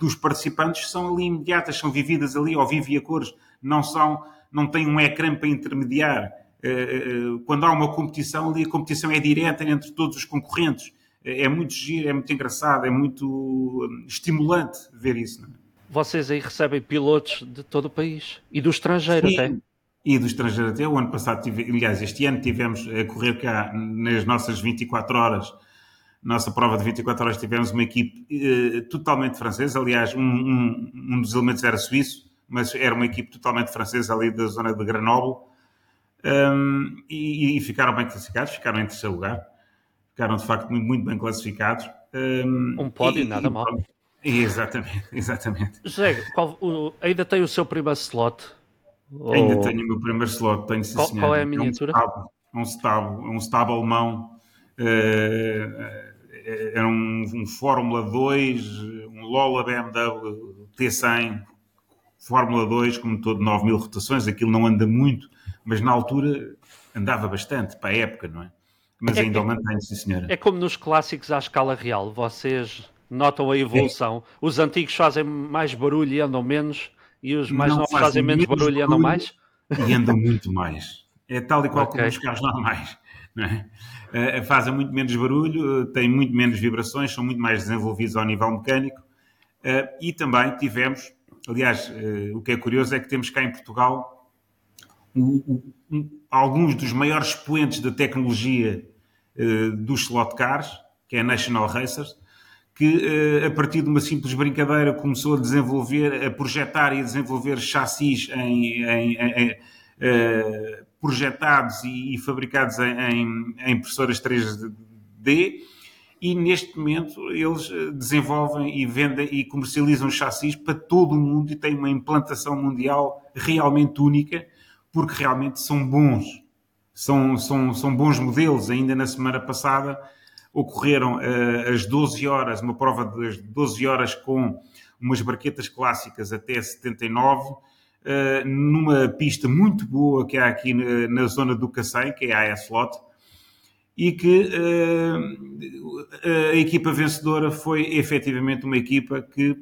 dos participantes são ali imediatas, são vividas ali ao vivo e a cores, não são, não tem um ecrã para intermediar. Quando há uma competição, ali a competição é direta entre todos os concorrentes é, é muito giro, é muito engraçado, é muito hum, estimulante ver isso. É? Vocês aí recebem pilotos de todo o país e do estrangeiro Sim. até. E do estrangeiro até. O ano passado, tive, aliás, este ano tivemos a correr cá nas nossas 24 horas, nossa prova de 24 horas, tivemos uma equipe eh, totalmente francesa. Aliás, um, um, um, dos elementos era suíço, mas era uma equipe totalmente francesa ali da zona de Grenoble. Um, e, e, ficaram bem classificados, ficaram em terceiro lugar ficaram de facto muito, muito bem classificados. Um, pódio, e, nada e, mal. Exatamente, *laughs* exatamente. José, qual, o, ainda tem o seu primeiro slot? Ainda ou... tenho o meu primeiro slot, tenho sim, qual, qual é a miniatura? É um stab, um stab, um alemão. Uh, era um, um Fórmula 2, um Lola BMW T100, Fórmula 2, como todo 9 mil rotações, aquilo não anda muito, mas na altura andava bastante para a época, não é? Mas é, ainda é, o mantém, sim senhora. É como nos clássicos à escala real, vocês notam a evolução. É. Os antigos fazem mais barulho e andam menos, e os mais novos fazem, fazem menos barulho, e andam mais? E andam muito mais. É tal e qual okay. como os carros normais. É? Uh, fazem muito menos barulho, têm muito menos vibrações, são muito mais desenvolvidos ao nível mecânico. Uh, e também tivemos, aliás, uh, o que é curioso é que temos cá em Portugal um, alguns dos maiores expoentes da tecnologia dos slot cars, que é a National Racers, que a partir de uma simples brincadeira começou a desenvolver, a projetar e a desenvolver chassis em, em, em projetados e, e fabricados em, em, impressoras 3D e neste momento eles eh, desenvolvem e vendem e comercializam chassis para todo o mundo e têm uma implantação mundial realmente única, porque realmente são bons. São, são, são bons modelos. Ainda na semana passada ocorreram uh, as 12 horas, uma prova de 12 horas com umas barquetas clássicas até 79, uh, numa pista muito boa que há aqui na, na zona do Cacém, que é a AS-Lot, e que uh, a equipa vencedora foi efetivamente uma equipa que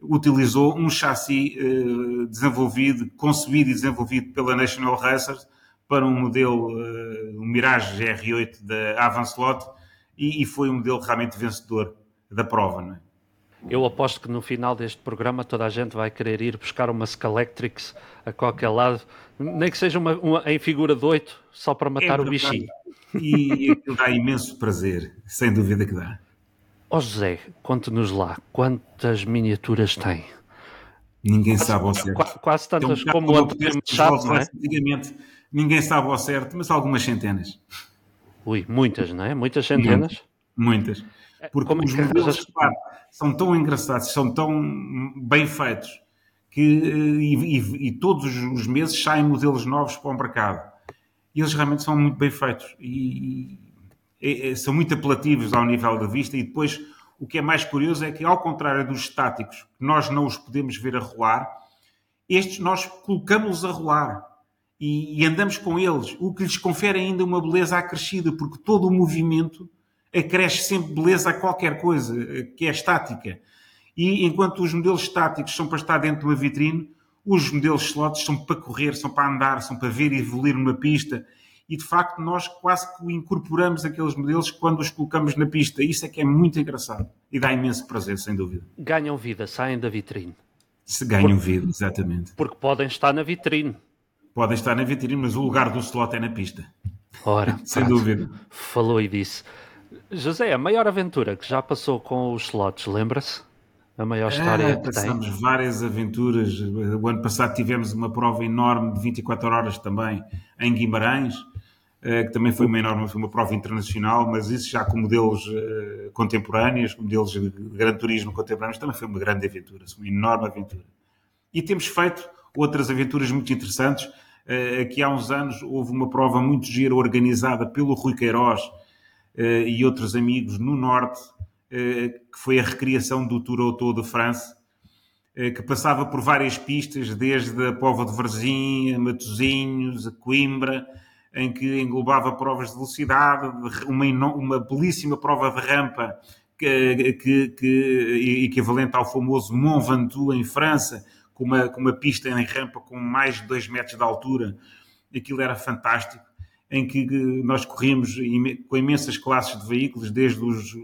utilizou um chassi uh, desenvolvido, concebido e desenvolvido pela National Racers para um modelo, uh, um Mirage GR8 da Avancelot e, e, foi um modelo realmente vencedor da prova. Não é? Eu aposto que no final deste programa toda a gente vai querer ir buscar uma Scalectrix a qualquer lado, nem que seja uma, uma em figura de 8, só para matar é o bichinho. E aquilo dá imenso prazer, sem dúvida que dá. Ó oh José, conte-nos lá, quantas miniaturas tem? Ninguém quase, sabe ao certo. Quase, quase tantas um como o Antônio Machado, não é? Antigamente, ninguém sabe ao certo, mas algumas centenas. Ui, muitas, não é? Muitas centenas? Muitas. muitas. É, Porque como é os modelos são tão engraçados, são tão bem feitos, que e, e, e todos os meses saem modelos novos para o mercado. E eles realmente são muito bem feitos. E, e, e, são muito apelativos ao nível da vista. E depois, o que é mais curioso é que, ao contrário dos estáticos, nós não os podemos ver a rolar, estes nós colocamos-los a rolar. E, e, andamos com eles, o que lhes confere ainda uma beleza acrescida, porque todo o movimento acresce sempre beleza a qualquer coisa que é estática. E enquanto os modelos estáticos são para estar dentro de uma vitrine, os modelos slots são para correr, são para andar, são para ver e evoluir numa pista. E de facto, nós quase que incorporamos aqueles modelos quando os colocamos na pista. Isso é que é muito engraçado e dá imenso prazer, sem dúvida. Ganham vida, saem da vitrine. Se ganham porque, vida, exatamente. Porque podem estar na vitrine. Podem estar na vitrine, mas o lugar do slot é na pista. Ora, *laughs* sem dúvida. Falou e disse. José, a maior aventura que já passou com os slots, lembra-se? a maior história é, que passamos tem. várias aventuras. O ano passado tivemos uma prova enorme de 24 horas também em Guimarães, eh, que também foi uma enorme, foi uma prova internacional, mas isso já com modelos eh, contemporâneos, modelos de grande turismo contemporâneos, também foi uma grande aventura, uma enorme aventura. E temos feito outras aventuras muito interessantes. Eh, aqui há uns anos houve uma prova muito gira organizada pelo Rui Queiroz e outros amigos no Norte, eh, que foi a recriação do Tour Auto de France, eh, que passava por várias pistas, desde a Pova de Varzim, a Matosinhos, a Coimbra, em que englobava provas de velocidade, uma, uma belíssima prova de rampa que, que, que, equivalente ao famoso Mont Ventoux em França, com uma, com uma pista em rampa com mais de 2 metros de altura. Aquilo era fantástico, em que nós corríamos com imensas classes de veículos, desde os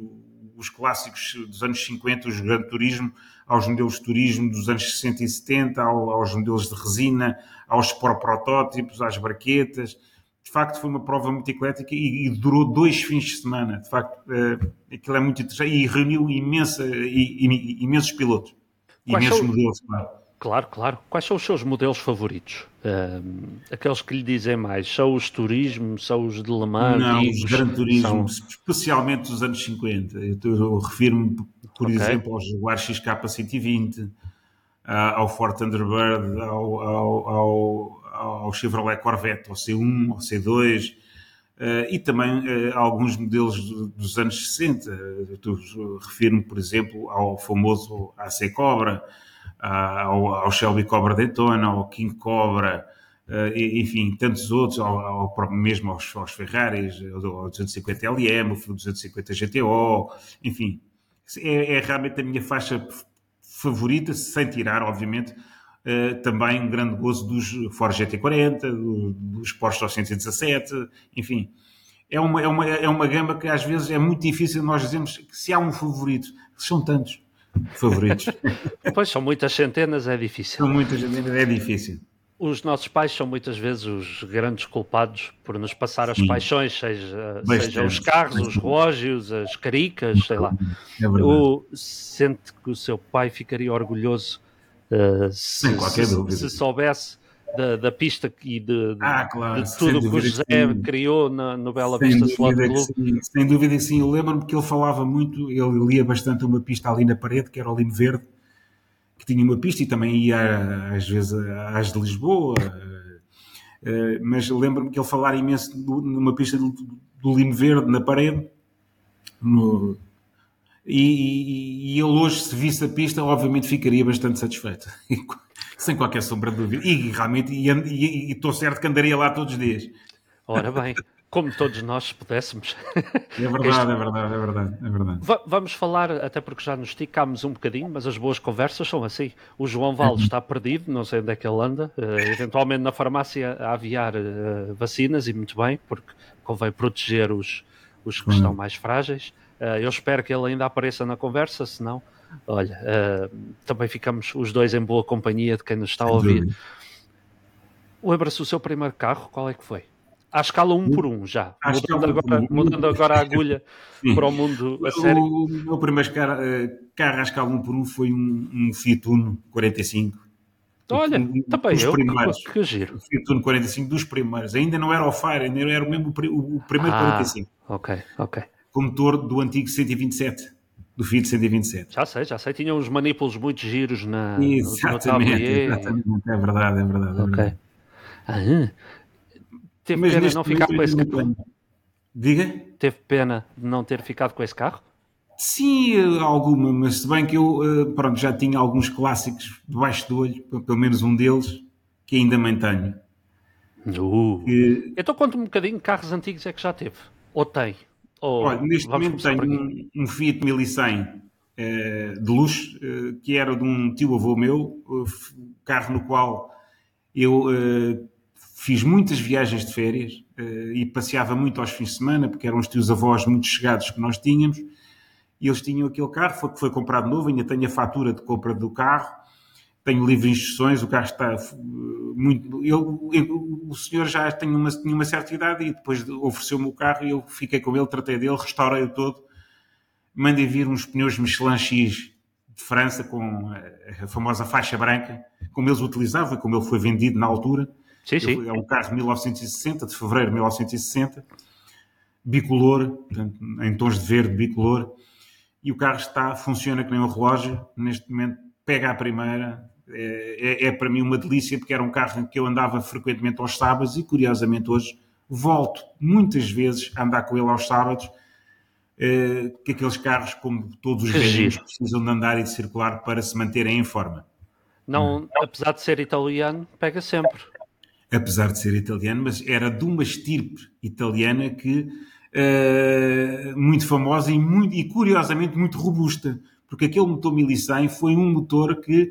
os clássicos dos anos 50, os Gran Turismo, aos modelos de turismo dos anos 60 e 70, aos modelos de resina, aos protótipos, às braquetas. De facto, foi uma prova muito eclética e, e durou dois fins de semana. De facto, uh, aquilo é muito interessante e reuniu imensa, e, e, imensos pilotos. Quais imensos são... modelos, claro. Claro, claro. Quais são os seus modelos favoritos? Uh, aqueles que lhe dizem mais? São os turismo? São os de Le Mans? Não, os Gran Turismo, são... especialmente dos anos 50. Eu, eu refiro-me, por okay. exemplo, ao Jaguar XK120, ao Ford Thunderbird, ao, ao, ao, ao, Chevrolet Corvette, ao C1, ao C2, uh, e também uh, alguns modelos dos anos 60. Refiro-me, por exemplo, ao famoso AC Cobra, ao, ao Shelby Cobra Daytona, ao King Cobra, uh, enfim, tantos outros, ao, ao mesmo aos, aos Ferraris, ao 250 LM, o 250 GTO, enfim, é, é, realmente a minha faixa favorita, sem tirar, obviamente, uh, também um grande gozo dos Ford GT40, do, dos Porsche 917, enfim. É uma, é, uma, é uma gama que às vezes é muito difícil nós dizermos que se há um favorito, são tantos favoritos. *laughs* pois são muitas centenas, é difícil. São muitas centenas, é difícil. Os nossos pais são muitas vezes os grandes culpados por nos passar as Sim. paixões, seja, seja os carros, bastante. os relógios, as caricas, sei lá. É o, sente que o seu pai ficaria orgulhoso uh, se, se, se, soubesse da, da pista e de, ah, claro, de tudo que o José que criou na, no Bela sem Vista Slot Club. Sim, sem dúvida que sim, eu lembro-me que ele falava muito, ele lia bastante uma pista ali na parede, que era o Limo Verde, que tinha uma pista e também ia às vezes às de Lisboa, eh, mas lembro-me que ele falava imenso numa pista do, do Limo Verde na parede, no, e, e, e, ele hoje, se visse a pista, obviamente ficaria bastante satisfeito. *laughs* Sem qualquer sombra de dúvida. E realmente, e estou certo que andaria lá todos os dias. Ora bem, como todos nós pudéssemos. É verdade, este... é verdade, é verdade, é verdade. Va vamos falar, até porque já nos esticámos um bocadinho, mas as boas conversas são assim. O João Val uhum. está perdido, não sei onde é que ele anda. Uh, eventualmente na farmácia a aviar uh, vacinas, e muito bem, porque convém proteger os, os que estão mais frágeis. Uh, eu espero que ele ainda apareça na conversa, senão, olha, uh, também ficamos os dois em boa companhia de quem nos está a ouvir. O abraço, o seu primeiro carro, qual é que foi? À escala 1 um por 1 um, já, mudando agora, mudando agora a agulha Sim. para o mundo a sério. O meu primeiro carro, eh, carro à escala 1 um por 1 um foi um, um Fiat Uno 45. Olha, também eu, primeiros, que, que giro. O Fiat Uno 45 dos primeiros, ainda não era o Fire, ainda era o mesmo o, o primeiro ah, 45. Ok, ok com motor do antigo 127, do Fiat 127. Já sei, já sei. Tinha uns manipulos muito giros na, exatamente, no exatamente, é verdade, é verdade. É ok. Verdade. Ah, teve Mas pena de não ficar com esse carro? Diga? Teve pena de não ter ficado com esse carro? Sim, alguma, mas se bem que eu eh, pronto, já tinha alguns clássicos debaixo do olho, pelo menos um deles, que ainda mantenho. Uh. Que... Então conta-me um bocadinho de carros antigos é que já teve. Ou tem? Ou Olha, neste momento tenho um, um, Fiat 1100 eh, de luxo, eh, que era de um tio-avô meu, eh, carro no qual eu fiz muitas viagens de férias e passeava muito aos fins de semana, porque eram os tios-avós muito chegados que nós tínhamos, e eles tinham aquele carro, foi, foi comprado novo, ainda tenho a fatura de compra do carro, tenho livre instruções, o carro está muito. Eu, eu, o senhor já tem uma, tinha uma certa idade e depois ofereceu-me o carro e eu fiquei com ele, tratei dele, restaurei-o todo. Mandei vir uns pneus Michelin X de França com a, a famosa faixa branca, como eles utilizavam e como ele foi vendido na altura. Sim, sim. É um carro de 1960, de fevereiro de 1960, bicolor, portanto, em tons de verde bicolor. E o carro está, funciona que nem um relógio. Neste momento, pega a primeira, é, é, é, para mim uma delícia, porque era um carro em que eu andava frequentemente aos sábados e, curiosamente, hoje volto muitas vezes a andar com ele aos sábados, é, que aqueles carros, como todos os velhos, precisam de andar e de circular para se manterem em forma. Não, apesar de ser italiano, pega sempre. Apesar de ser italiano, mas era de uma estirpe italiana que uh, muito famosa e, muito, e curiosamente muito robusta, porque aquele motor 1100 foi um motor que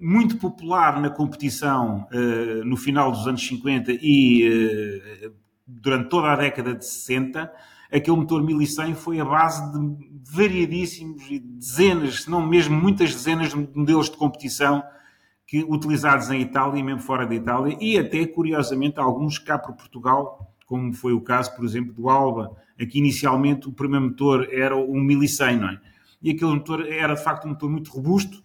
muito popular na competição uh, no final dos anos 50 e uh, durante toda a década de 60, aquele motor 1100 foi a base de variadíssimos dezenas, se não mesmo muitas dezenas de modelos de competição que, utilizados em Itália e mesmo fora da Itália, e até, curiosamente, alguns cá para Portugal, como foi o caso, por exemplo, do Alba, aqui inicialmente o primeiro motor era o 1100, não é? E aquele motor era, de facto, um motor muito robusto,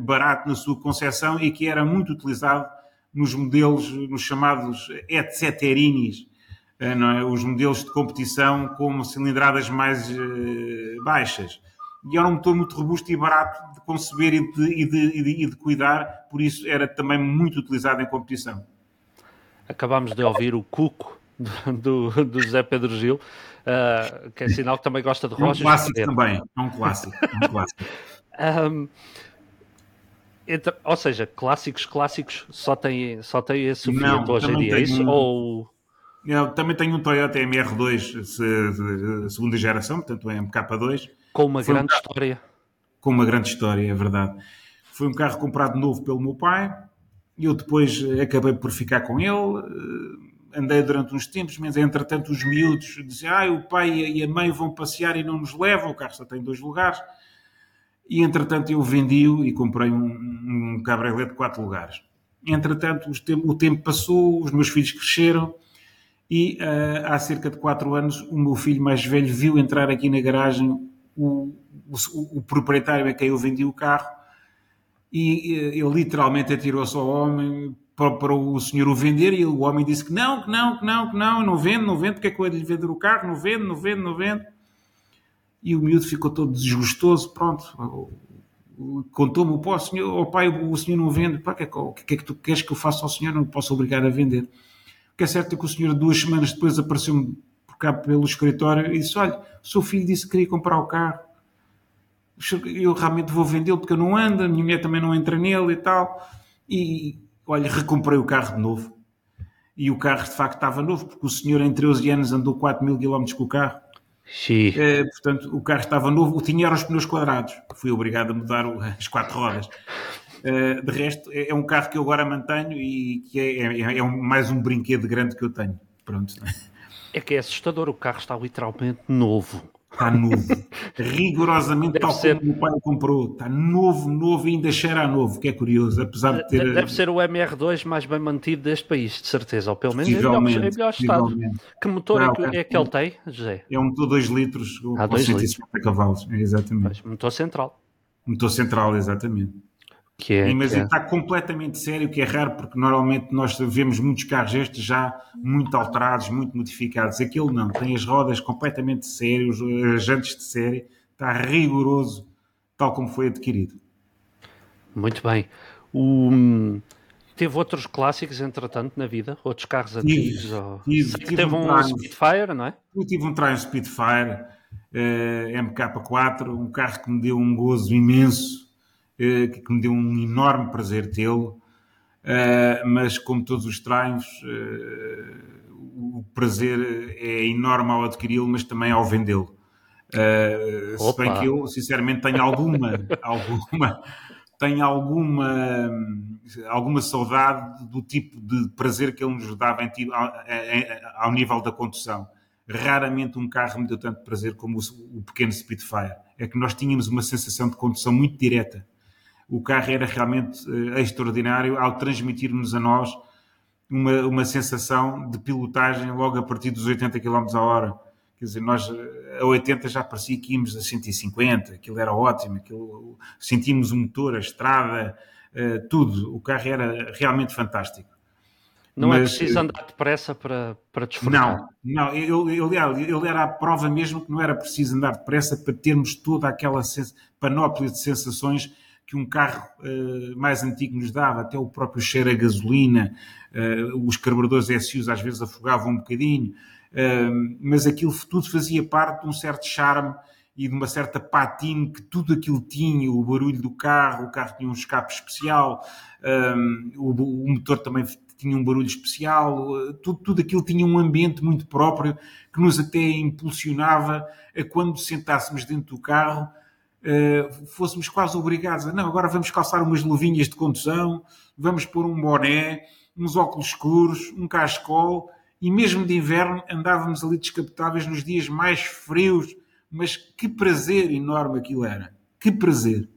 barato na sua concepção e que era muito utilizado nos modelos, nos chamados etceterinis, eh, é? os modelos de competição com cilindradas mais eh, baixas. E era um motor muito robusto e barato de conceber e de, e, de, e, de, e de, cuidar, por isso era também muito utilizado em competição. Acabámos de ouvir o Cuco do, do José Pedro Gil, uh, que é sinal que também gosta de rochas. É um clássico também, é um clássico. É um clássico. *laughs* um, Entre, ou seja, clássicos, clássicos só tem, só tem esse Fiat hoje em dia, é isso? Um, ou... Eu também tenho um Toyota MR2 segunda geração, portanto é MK2. Com uma Foi grande um história. Com uma grande história, é verdade. Foi um carro comprado novo pelo meu pai, e eu depois acabei por ficar com ele, eh, andei durante uns tempos, mas entretanto os miúdos diziam, ah, o pai e a mãe vão passear e não nos levam, o carro só tem dois lugares e entretanto eu vendi-o e comprei um, um cabriolet de quatro lugares. Entretanto o tempo passou, os meus filhos cresceram e uh, há cerca de quatro anos o meu filho mais velho viu entrar aqui na garagem o, o, o proprietário a quem eu vendi o carro e ele literalmente atirou-se ao homem para, para, o senhor o vender e o homem disse que não, que não, que não, que não, não vendo, não vendo, porque é que eu lhe vender o carro, não vendo, não vendo, não vendo. E o miúdo ficou todo desgostoso, pronto, contou-me o senhor, o pai, o senhor não vende, pá, que, o que é que tu queres que eu faça ao senhor? Não posso obrigar a vender. O que é certo é que o senhor, duas semanas depois, apareceu-me por cá pelo escritório e disse: Olha, o seu filho disse que queria comprar o carro. Eu realmente vou vendê-lo porque eu não ando, a minha mulher também não entra nele e tal. E olha, recomprei o carro de novo. E o carro de facto estava novo, porque o senhor em 13 anos andou 4 mil quilómetros com o carro. É, portanto, o carro estava novo, tinha os pneus quadrados. Fui obrigado a mudar *laughs* as quatro rodas. Uh, de resto, é, é, um carro que eu agora mantenho e que é, é, é um, mais um brinquedo grande que eu tenho. Pronto. É que é assustador, o carro está literalmente novo. Está novo. Rigorosamente deve tal ser... como o pai comprou. Está novo, novo e ainda cheira a novo, que é curioso, apesar de ter... Deve ser o MR2 mais bem mantido deste país, de certeza, ou pelo menos em melhor, em melhor estado. Que motor Não, é, que, é, que ele tem, José? É um motor 2 litros ah, com 150 cavalos, exatamente. Mas, motor central. Motor central, exatamente. Que é, mas que é. está completamente sério, que é raro, porque normalmente nós vemos muitos carros estes já muito alterados, muito modificados. Aquele não, tem as rodas completamente sérias, as jantes de série, está rigoroso, tal como foi adquirido. Muito bem. O... Teve outros clássicos, entretanto, na vida? Outros carros antigos? Tive, ou... tive, tive teve um, um Spitfire, não é? Eu tive um Triumph Spitfire uh, eh, MK4, um carro que me deu um gozo imenso eh, que me deu um enorme prazer tê-lo, eh, mas como todos os Triumphs, eh, o prazer é enorme ao adquiri-lo, mas também ao vendê-lo. se bem que eu, sinceramente, tenho alguma, *laughs* alguma, tenho alguma, alguma saudade do tipo de prazer que ele nos dava em, ao, ao nível da condução. Raramente um carro me deu tanto prazer como o, o pequeno Spitfire. É que nós tínhamos uma sensação de condução muito direta o carro era realmente uh, extraordinário ao transmitir-nos a nós uma, uma sensação de pilotagem logo a partir dos 80 km a hora. Quer dizer, nós eh, a 80 já parecia que íamos a 150, aquilo era ótimo, aquilo, sentimos o motor, a estrada, uh, tudo. O carro era realmente fantástico. Não é Mas, é preciso andar depressa para, para desfrutar. Não, não ele, ele, ele, era a prova mesmo que não era preciso andar depressa para termos toda aquela panóplia de sensações que um carro uh, mais antigo nos dava, até o próprio cheiro a gasolina, uh, os carburadores SUs às vezes afogavam um bocadinho, uh, mas aquilo tudo fazia parte de um certo charme e de uma certa patina que tudo aquilo tinha, o barulho do carro, o carro tinha um escape especial, o, o, motor também tinha um barulho especial, tudo, tudo aquilo tinha um ambiente muito próprio que nos até impulsionava a quando sentássemos dentro do carro uh, fôssemos quase obrigados a, não, agora vamos calçar umas luvinhas de condução, vamos pôr um boné, uns óculos escuros, um cascol, e mesmo de inverno andávamos ali descapotáveis nos dias mais frios, mas que prazer enorme aquilo era. Que prazer.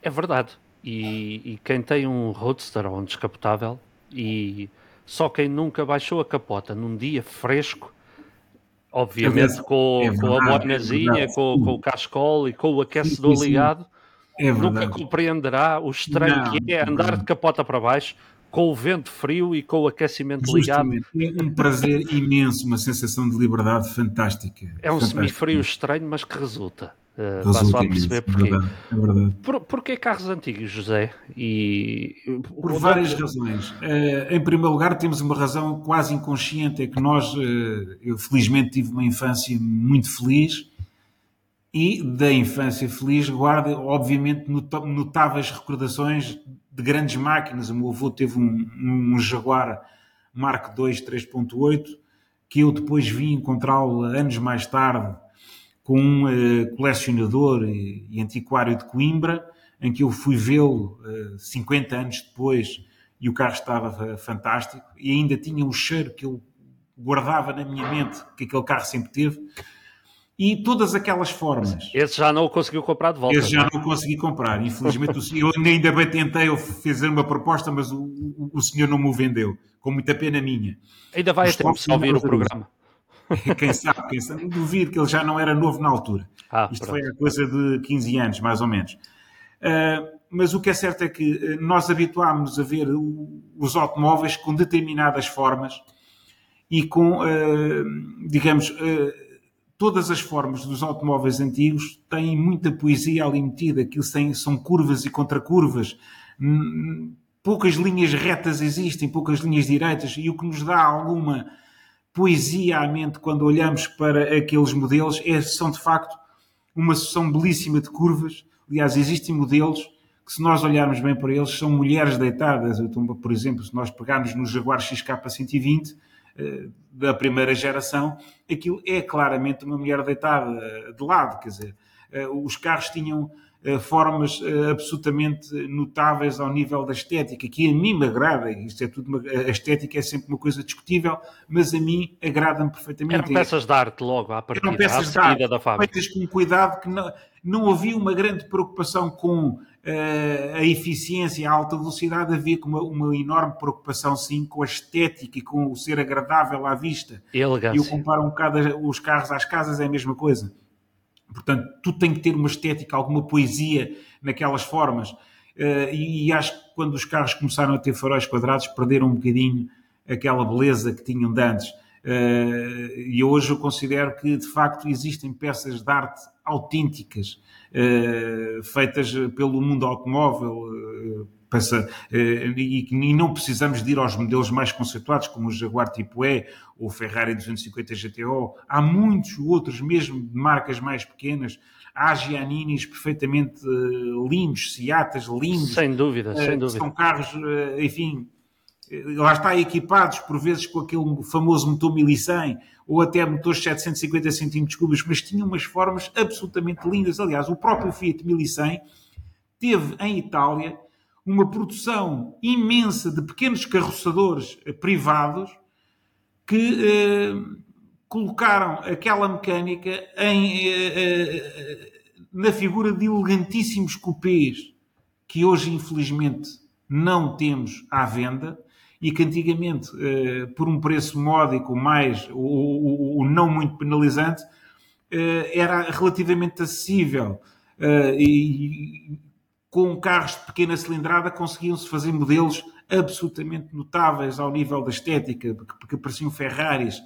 É verdade. E, e quem tem um roadster ou um descapotável e só quem nunca baixou a capota num dia fresco Obviamente é com, é com a bonazinha, é com, com, o cascol e com o aquecedor sim, sim, sim. ligado, é nunca compreenderá o estranho não, que é andar de capota para baixo com o vento frio e com o aquecimento Justamente. ligado. É um prazer imenso, uma sensação de liberdade fantástica. É um semifrio estranho, mas que resulta. Uh, passo a perceber porquê. É verdade, é verdade. Por, porquê carros antigos, José? E... Por várias razões. Uh, em primeiro lugar, temos uma razão quase inconsciente, é que nós, uh, eu felizmente tive uma infância muito feliz e da infância feliz guardo, obviamente, notáveis recordações de grandes máquinas. O meu avô teve um, um Jaguar Mark II 3.8 que eu depois vim encontrá-lo anos mais tarde com um uh, colecionador e, e, antiquário de Coimbra, em que eu fui vê-lo uh, eh, 50 anos depois e o carro estava fantástico e ainda tinha o cheiro que eu guardava na minha mente que aquele carro sempre teve. E todas aquelas formas. Esse já não o conseguiu comprar de volta. Esse já não, o consegui comprar. Infelizmente, eu ainda bem tentei fazer uma proposta, mas o, o, o senhor não me o vendeu. Com muita pena minha. Ainda vai a tempo de ouvir o programa. *laughs* quem sabe, quem sabe, duvido que ele já não era novo na altura. Ah, Isto pronto. foi a coisa de 15 anos, mais ou menos. Uh, mas o que é certo é que nós habituámos a ver os automóveis com determinadas formas e com, digamos, todas as formas dos automóveis antigos têm muita poesia ali metida. Aquilo são curvas e contracurvas. Poucas linhas retas existem, poucas linhas direitas, e o que nos dá alguma poesia à mente quando olhamos para aqueles modelos é, são de facto uma sucessão belíssima de curvas. Aliás, existem modelos que, se nós olharmos bem para eles, são mulheres deitadas. Por exemplo, se nós pegarmos no Jaguar XK120 eh, da primeira geração, aquilo é claramente uma mulher deitada eh, de lado. Quer dizer, eh, os carros tinham formas eh, absolutamente notáveis ao nível da estética, que a mim me agrada, isto é tudo uma, a estética é sempre uma coisa discutível, mas a mim agrada-me perfeitamente. Eram peças de arte logo à partida, Eram peças à de arte, da fábrica. Feitas com cuidado, que não, não havia uma grande preocupação com uh, a eficiência, a alta velocidade, havia uma, uma, enorme preocupação sim com a estética e com o ser agradável à vista. Elegância. E eu comparo um bocado os carros às casas, é a mesma coisa Portanto, tudo tem que ter uma estética, alguma poesia naquelas formas. Uh, e, e, acho que quando os carros começaram a ter faróis quadrados, perderam um bocadinho aquela beleza que tinham de antes. Uh, e hoje eu considero que, de facto, existem peças de arte autênticas, uh, feitas pelo mundo automóvel, Pensa, eh, e, não precisamos de ir aos modelos mais conceituados, como o Jaguar Tipo E ou o Ferrari 250 GTO. Há muitos outros, mesmo de marcas mais pequenas. Há Gianninis perfeitamente eh, lindos, Seatas lindos. Sem dúvida, sem dúvida. São carros, eh, enfim, lá está equipados por vezes com aquele famoso motor 1100 ou até motores 750 cm3, mas tinham umas formas absolutamente lindas. Aliás, o próprio Fiat 1100 teve em Itália uma produção imensa de pequenos carroçadores eh, privados que eh, colocaram aquela mecânica em, eh, eh, na figura de elegantíssimos cupês que hoje, infelizmente, não temos à venda e que antigamente, eh, por um preço módico mais ou, não muito penalizante, eh, era relativamente acessível. e com carros de pequena cilindrada conseguiam-se fazer modelos absolutamente notáveis ao nível da estética, porque pareciam Ferraris,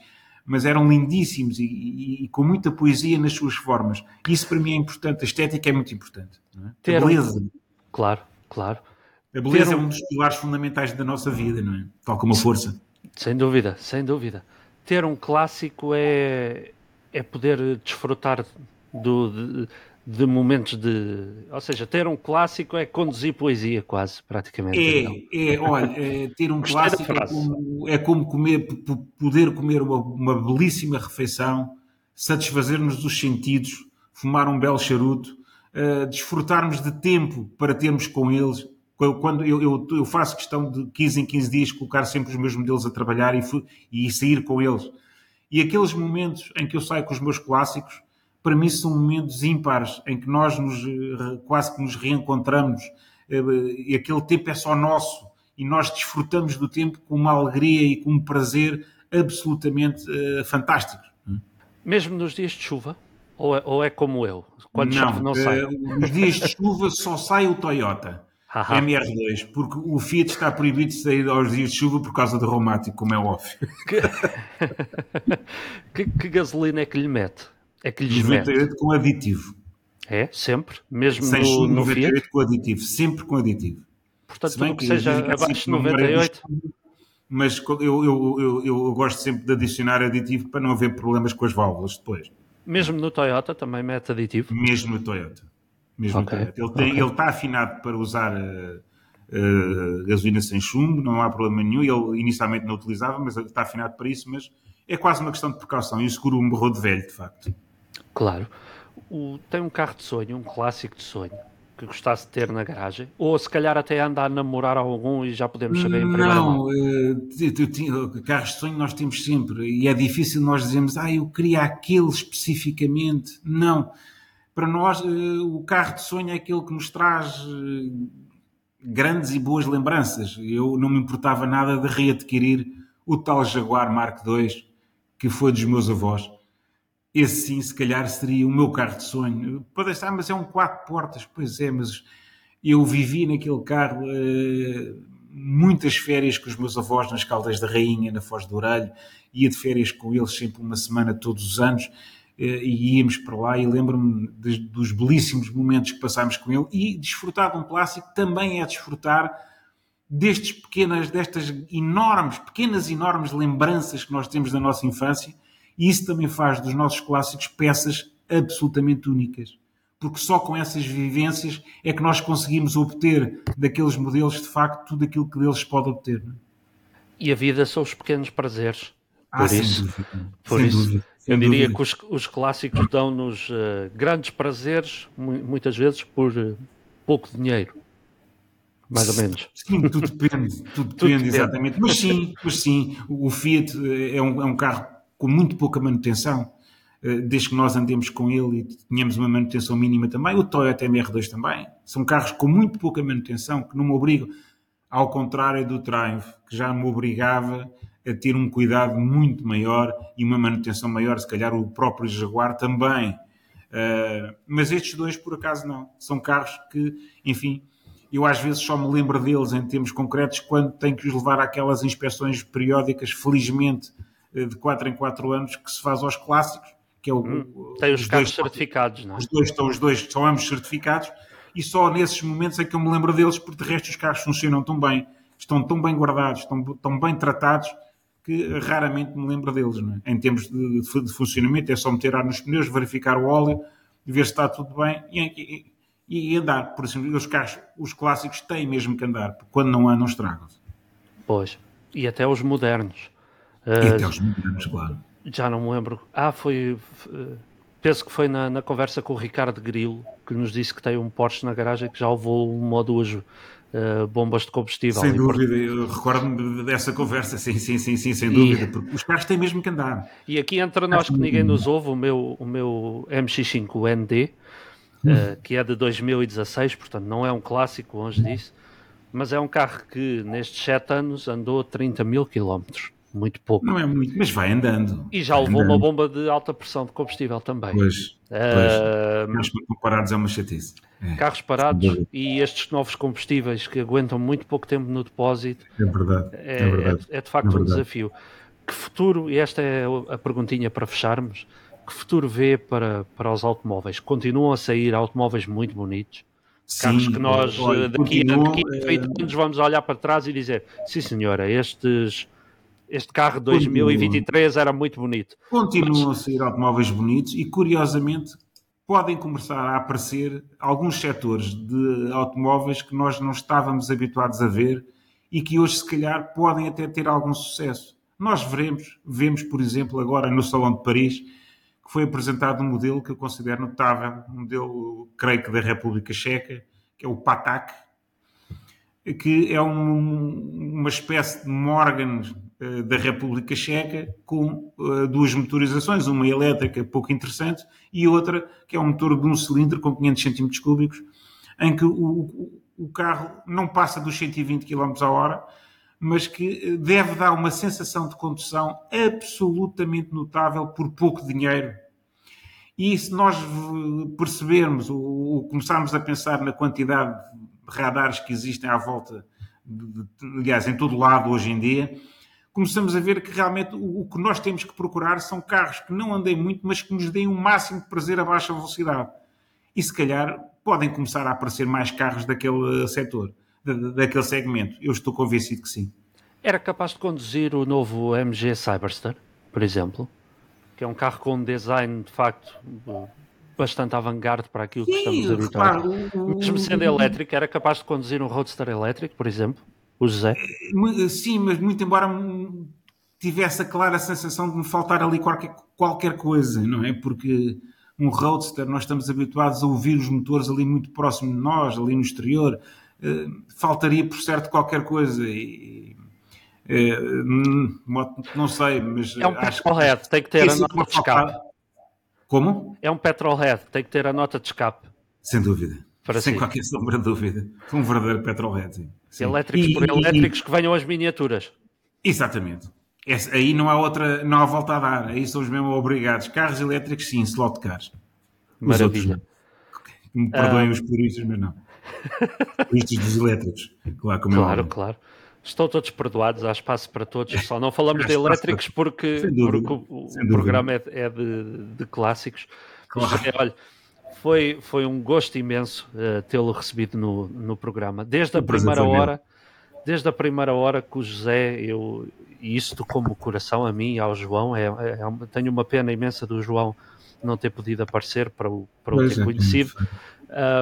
mas eram lindíssimos e, e, e, com muita poesia nas suas formas. Isso para mim é importante, a estética é muito importante. É? A beleza. Um... Claro, claro. A beleza um... é um dos pilares fundamentais da nossa vida, não é? Tal como a força. Sem dúvida, sem dúvida. Ter um clássico é, é poder desfrutar do, de, de momentos de. Ou seja, ter um clássico é conduzir poesia, quase, praticamente. É, é olha, é, ter um *laughs* clássico é como, é como, comer, poder comer uma, uma belíssima refeição, satisfazer-nos dos sentidos, fumar um belo charuto, uh, desfrutarmos de tempo para termos com eles. Quando eu, eu, eu, faço questão de 15 em 15 dias colocar sempre os meus modelos a trabalhar e, e sair com eles. E aqueles momentos em que eu saio com os meus clássicos, mim são momentos ímpares em que nós nos, eh, quase que nos reencontramos eh, e aquele tempo é só nosso e nós desfrutamos do tempo com uma alegria e com um prazer absolutamente uh, fantástico. Mesmo nos dias de chuva? Ou é, ou é como eu? Quando não, chove não sai? Uh, nos dias de chuva só sai o Toyota. *laughs* MR2, porque o Fiat está proibido de sair aos dias de chuva por causa do reumático, como é óbvio. Que, *laughs* que, que gasolina é que lhe mete? É que lhes 98 mete. com aditivo. É? Sempre? Mesmo Sem no, no 98 Fiat? com aditivo. Sempre com aditivo. Portanto, tudo que, que seja abaixo de 98... Mas eu, eu, eu, eu, gosto sempre de adicionar aditivo para não haver problemas com as válvulas depois. Mesmo no Toyota também mete aditivo? Mesmo no Toyota. Mesmo okay. no Toyota. Ele, tem, okay. ele está afinado para usar uh, uh, gasolina sem chumbo, não há problema nenhum. Ele inicialmente não utilizava, mas está afinado para isso. Mas é quase uma questão de precaução. E o seguro um borrou de velho, de facto. Claro. O, tem um carro de sonho, um clássico de sonho, que gostasse de ter na garagem? Ou se calhar até anda a namorar algum e já podemos saber em primeira Não, mão? Uh, carros de sonho nós temos sempre. E é difícil nós dizermos, ah, eu queria aquele especificamente. Não. Para nós, uh, o carro de sonho é aquele que nos traz uh, grandes e boas lembranças. Eu não me importava nada de readquirir o tal Jaguar Mark II, que foi dos meus avós esse sim, se calhar, seria o meu carro de sonho. Pode estar, mas é um quatro portas, pois é, mas Eu vivi naquele carro uh, muitas férias com os meus avós nas Caldas da Rainha, na Foz do Orelho, ia de férias com eles sempre uma semana todos os anos e íamos para lá e lembro-me dos belíssimos momentos que passámos com ele e desfrutar de um clássico também é desfrutar destes pequenas, destas enormes, pequenas enormes lembranças que nós temos da nossa infância e isso também faz dos nossos clássicos peças absolutamente únicas. Porque só com essas vivências é que nós conseguimos obter daqueles modelos, de facto, tudo aquilo que deles pode obter. É? E a vida são os pequenos prazeres. Ah, por isso, dúvida, por isso dúvida, eu diria dúvida. que os, os clássicos dão-nos uh, grandes prazeres, muitas vezes por uh, pouco dinheiro. Mais ou menos. Sim, tudo depende, tudo depende, tudo depende. exatamente. Mas sim, mas sim, o Fiat é um, é um carro com muito pouca manutenção, uh, desde que nós andemos com ele e tenhamos uma manutenção mínima também. O Toyota MR2 também. São carros com muito pouca manutenção, que não me obrigam, ao contrário do Triumph, que já me obrigava a ter um cuidado muito maior e uma manutenção maior, se calhar o próprio Jaguar também. Uh, mas estes dois, por acaso, não. São carros que, enfim, eu às vezes só me lembro deles em termos concretos quando tenho que os levar àquelas inspeções periódicas, felizmente, eh, de 4 em 4 anos, que se faz aos clássicos, que é o. Hum, tem os, os carros dois, certificados, não é? Os dois estão, os dois são ambos certificados, e só nesses momentos é que eu me lembro deles, porque de resto os carros funcionam tão bem, estão tão bem guardados, estão tão bem tratados que raramente me lembro deles. É? Em termos de, de, funcionamento, é só meter ar nos pneus, verificar o óleo, ver se está tudo bem e, e, e andar. Por exemplo, os carros, os clássicos têm mesmo que andar, porque quando não andam, estragam-se. Pois, e até os modernos. E uh, até os claro. Já não me lembro. Ah, foi. Uh, penso que foi na, na, conversa com o Ricardo Grilo que nos disse que tem um Porsche na garagem que já levou uma ou duas uh, bombas de combustível. Sem dúvida, eu recordo-me dessa conversa, sim, sim, sim, sim sem dúvida, porque os carros têm mesmo que andar. E aqui entre nós que ninguém nos ouve, o meu, o meu MX5 ND, hum. uh, que é de 2016, portanto não é um clássico, longe disso, mas é um carro que nestes 7 anos andou 30 mil quilómetros muito pouco. Não é muito, mas vai andando. E já levou andando. uma bomba de alta pressão de combustível também. Pois, uh, pois. comparados é uma chatice. É. Carros parados e estes novos combustíveis que aguentam muito pouco tempo no depósito. É verdade. É, é, verdade. é, é de facto é um desafio. Que futuro, e esta é a perguntinha para fecharmos, que futuro vê para, para os automóveis? Continuam a sair automóveis muito bonitos? Sim, carros que nós olha, daqui, continua, daqui a 20 anos vamos olhar para trás e dizer sim senhora, estes este carro de 2023 era muito bonito. Continuam Mas... a sair automóveis bonitos e, curiosamente, podem começar a aparecer alguns setores de automóveis que nós não estávamos habituados a ver e que hoje, se calhar, podem até ter algum sucesso. Nós veremos, vemos, por exemplo, agora no Salão de Paris, que foi apresentado um modelo que eu considero notável, um modelo, creio que da República Checa, que é o Patak, que é um, uma espécie de Morgan da República Checa com uh, duas motorizações, uma elétrica pouco interessante e outra que é um motor de um cilindro com 500 cm cúbicos, em que o, o carro não passa dos 120 km a hora, mas que eh, deve dar uma sensação de condução absolutamente notável por pouco dinheiro. E se nós percebermos ou começarmos a pensar na quantidade radares que existem à volta, de, de, aliás, em todo lado hoje em dia, começamos a ver que realmente o, o, que nós temos que procurar são carros que não andem muito, mas que nos deem o um máximo de prazer a baixa velocidade. E se calhar podem começar a aparecer mais carros daquele setor, daquele segmento. Eu estou convencido que sim. Era capaz de conduzir o novo MG Cyberster, por exemplo, que é um carro com um design de facto bastante avant-garde para aquilo Sim, que estamos habituados. Mesmo sendo elétrico, era capaz de conduzir um roadster elétrico, por exemplo, o José? Sim, mas muito embora tivesse a clara sensação de me faltar ali qualquer, qualquer coisa, não é? Porque um roadster, nós estamos habituados a ouvir os motores ali muito próximo de nós, ali no exterior, uh, faltaria por certo qualquer coisa e, uh, não sei, mas é um petrolhead, tem que ter a nota de escape. Como? É um petrolhead, tem que ter a nota de escape. Sem dúvida. Para Sem si. qualquer sombra de dúvida. Um verdadeiro petrolhead. Elétricos e, por elétricos e, que venham as miniaturas. Exatamente. Esse, aí não há outra, não há volta a dar. Aí são os mesmo obrigados. Carros elétricos, sim, slot cars. Maravilha. Outros, me perdoem uh, os puristas, mas não. *laughs* Vistos dos elétricos, claro, como Claro, é claro. Estão todos perdoados, há espaço para todos. Só não falamos de elétricos porque, dúvida, porque o, o programa é, é de, de clássicos. Claro. José, olha, foi, foi um gosto imenso eh, tê-lo recebido no, no programa. Desde a Um primeira hora, desde a primeira hora que o José, eu, e isso tocou-me o coração a mim e ao João. É, é- é tenho uma pena imensa do João não ter podido aparecer para o, para o ter é, conhecido.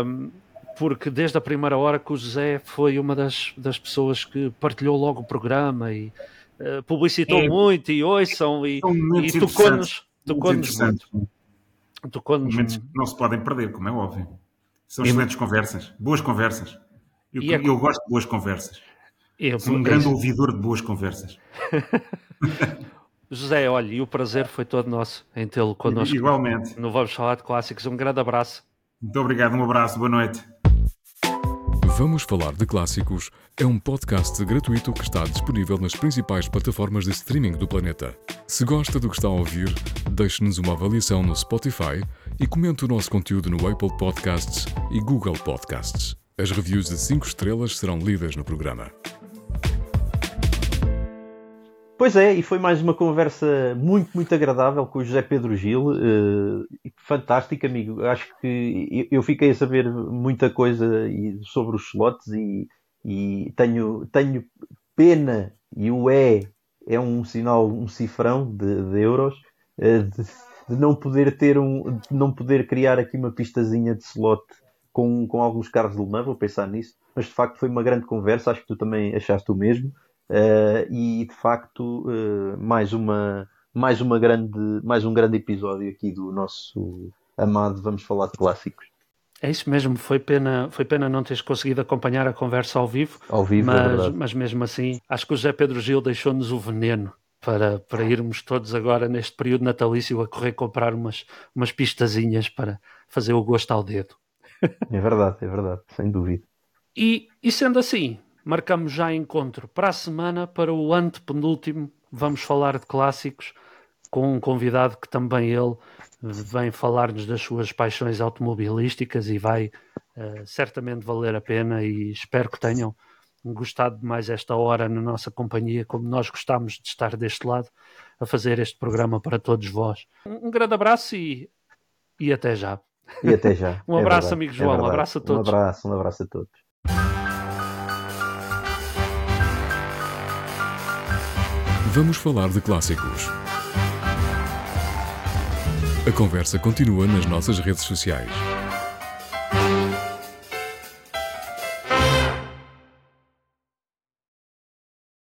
Um, porque desde a primeira hora que o José foi uma das, das pessoas que partilhou logo o programa e uh, publicitou É. muito e ouçam e, e tocou-nos tocou muito muito. Interessantes. Tocou-nos Momentos que não se podem perder, como é óbvio. São E- excelentes conversas, boas conversas. Eu, E é- eu gosto de boas conversas. Eu- Sou um grande ouvidor de boas conversas. *laughs* José, olha, e o prazer foi todo nosso em tê-lo connosco. Igualmente. No Vamos Falar de Clássicos. Um grande abraço. Muito obrigado, um abraço, boa noite. Vamos Falar de Clássicos é um podcast gratuito que está disponível nas principais plataformas de streaming do planeta. Se gosta do que está a ouvir, deixe-nos uma avaliação no Spotify e comente o nosso conteúdo no Apple Podcasts e Google Podcasts. As reviews de 5 estrelas serão lidas no programa. Pois é, e foi mais uma conversa muito, muito agradável com o José Pedro Gil. eh, e fantástico, amigo. Acho que eu fiquei a saber muita coisa e- sobre os slots e, e tenho, tenho pena, e o é, é um sinal, um cifrão de, de euros, eh, de, de não poder ter um, de não poder criar aqui uma pistazinha de slot com, com alguns carros de Le Mans, vou pensar nisso. Mas de facto foi uma grande conversa, acho que tu também achaste o mesmo. Uh, e de facto uh, mais uma mais uma grande mais um grande episódio aqui do nosso amado vamos falar de clássicos É isso mesmo, foi pena, foi pena não teres conseguido acompanhar a conversa ao vivo, ao vivo é mas, verdade mas mesmo assim, acho que o José Pedro Gil deixou-nos o veneno para, para irmos todos agora neste período natalício a correr comprar umas, umas pistazinhas para fazer o gosto ao dedo. é verdade é verdade sem dúvida E, e sendo assim, marcamos já encontro para a semana para o antepenúltimo. Vamos falar de clássicos com um convidado que também ele vem falar-nos das suas paixões automobilísticas e vai eh, certamente valer a pena e espero que tenham gostado de mais esta hora na nossa companhia, como nós gostamos de estar deste lado a fazer este programa para todos vós. Um, um grande abraço e, e até já. e até já *laughs* Um É abraço, verdade, amigo é João, um verdade. abraço a todos. um abraço um abraço a todos Vamos Falar de Clássicos. A conversa continua nas nossas redes sociais.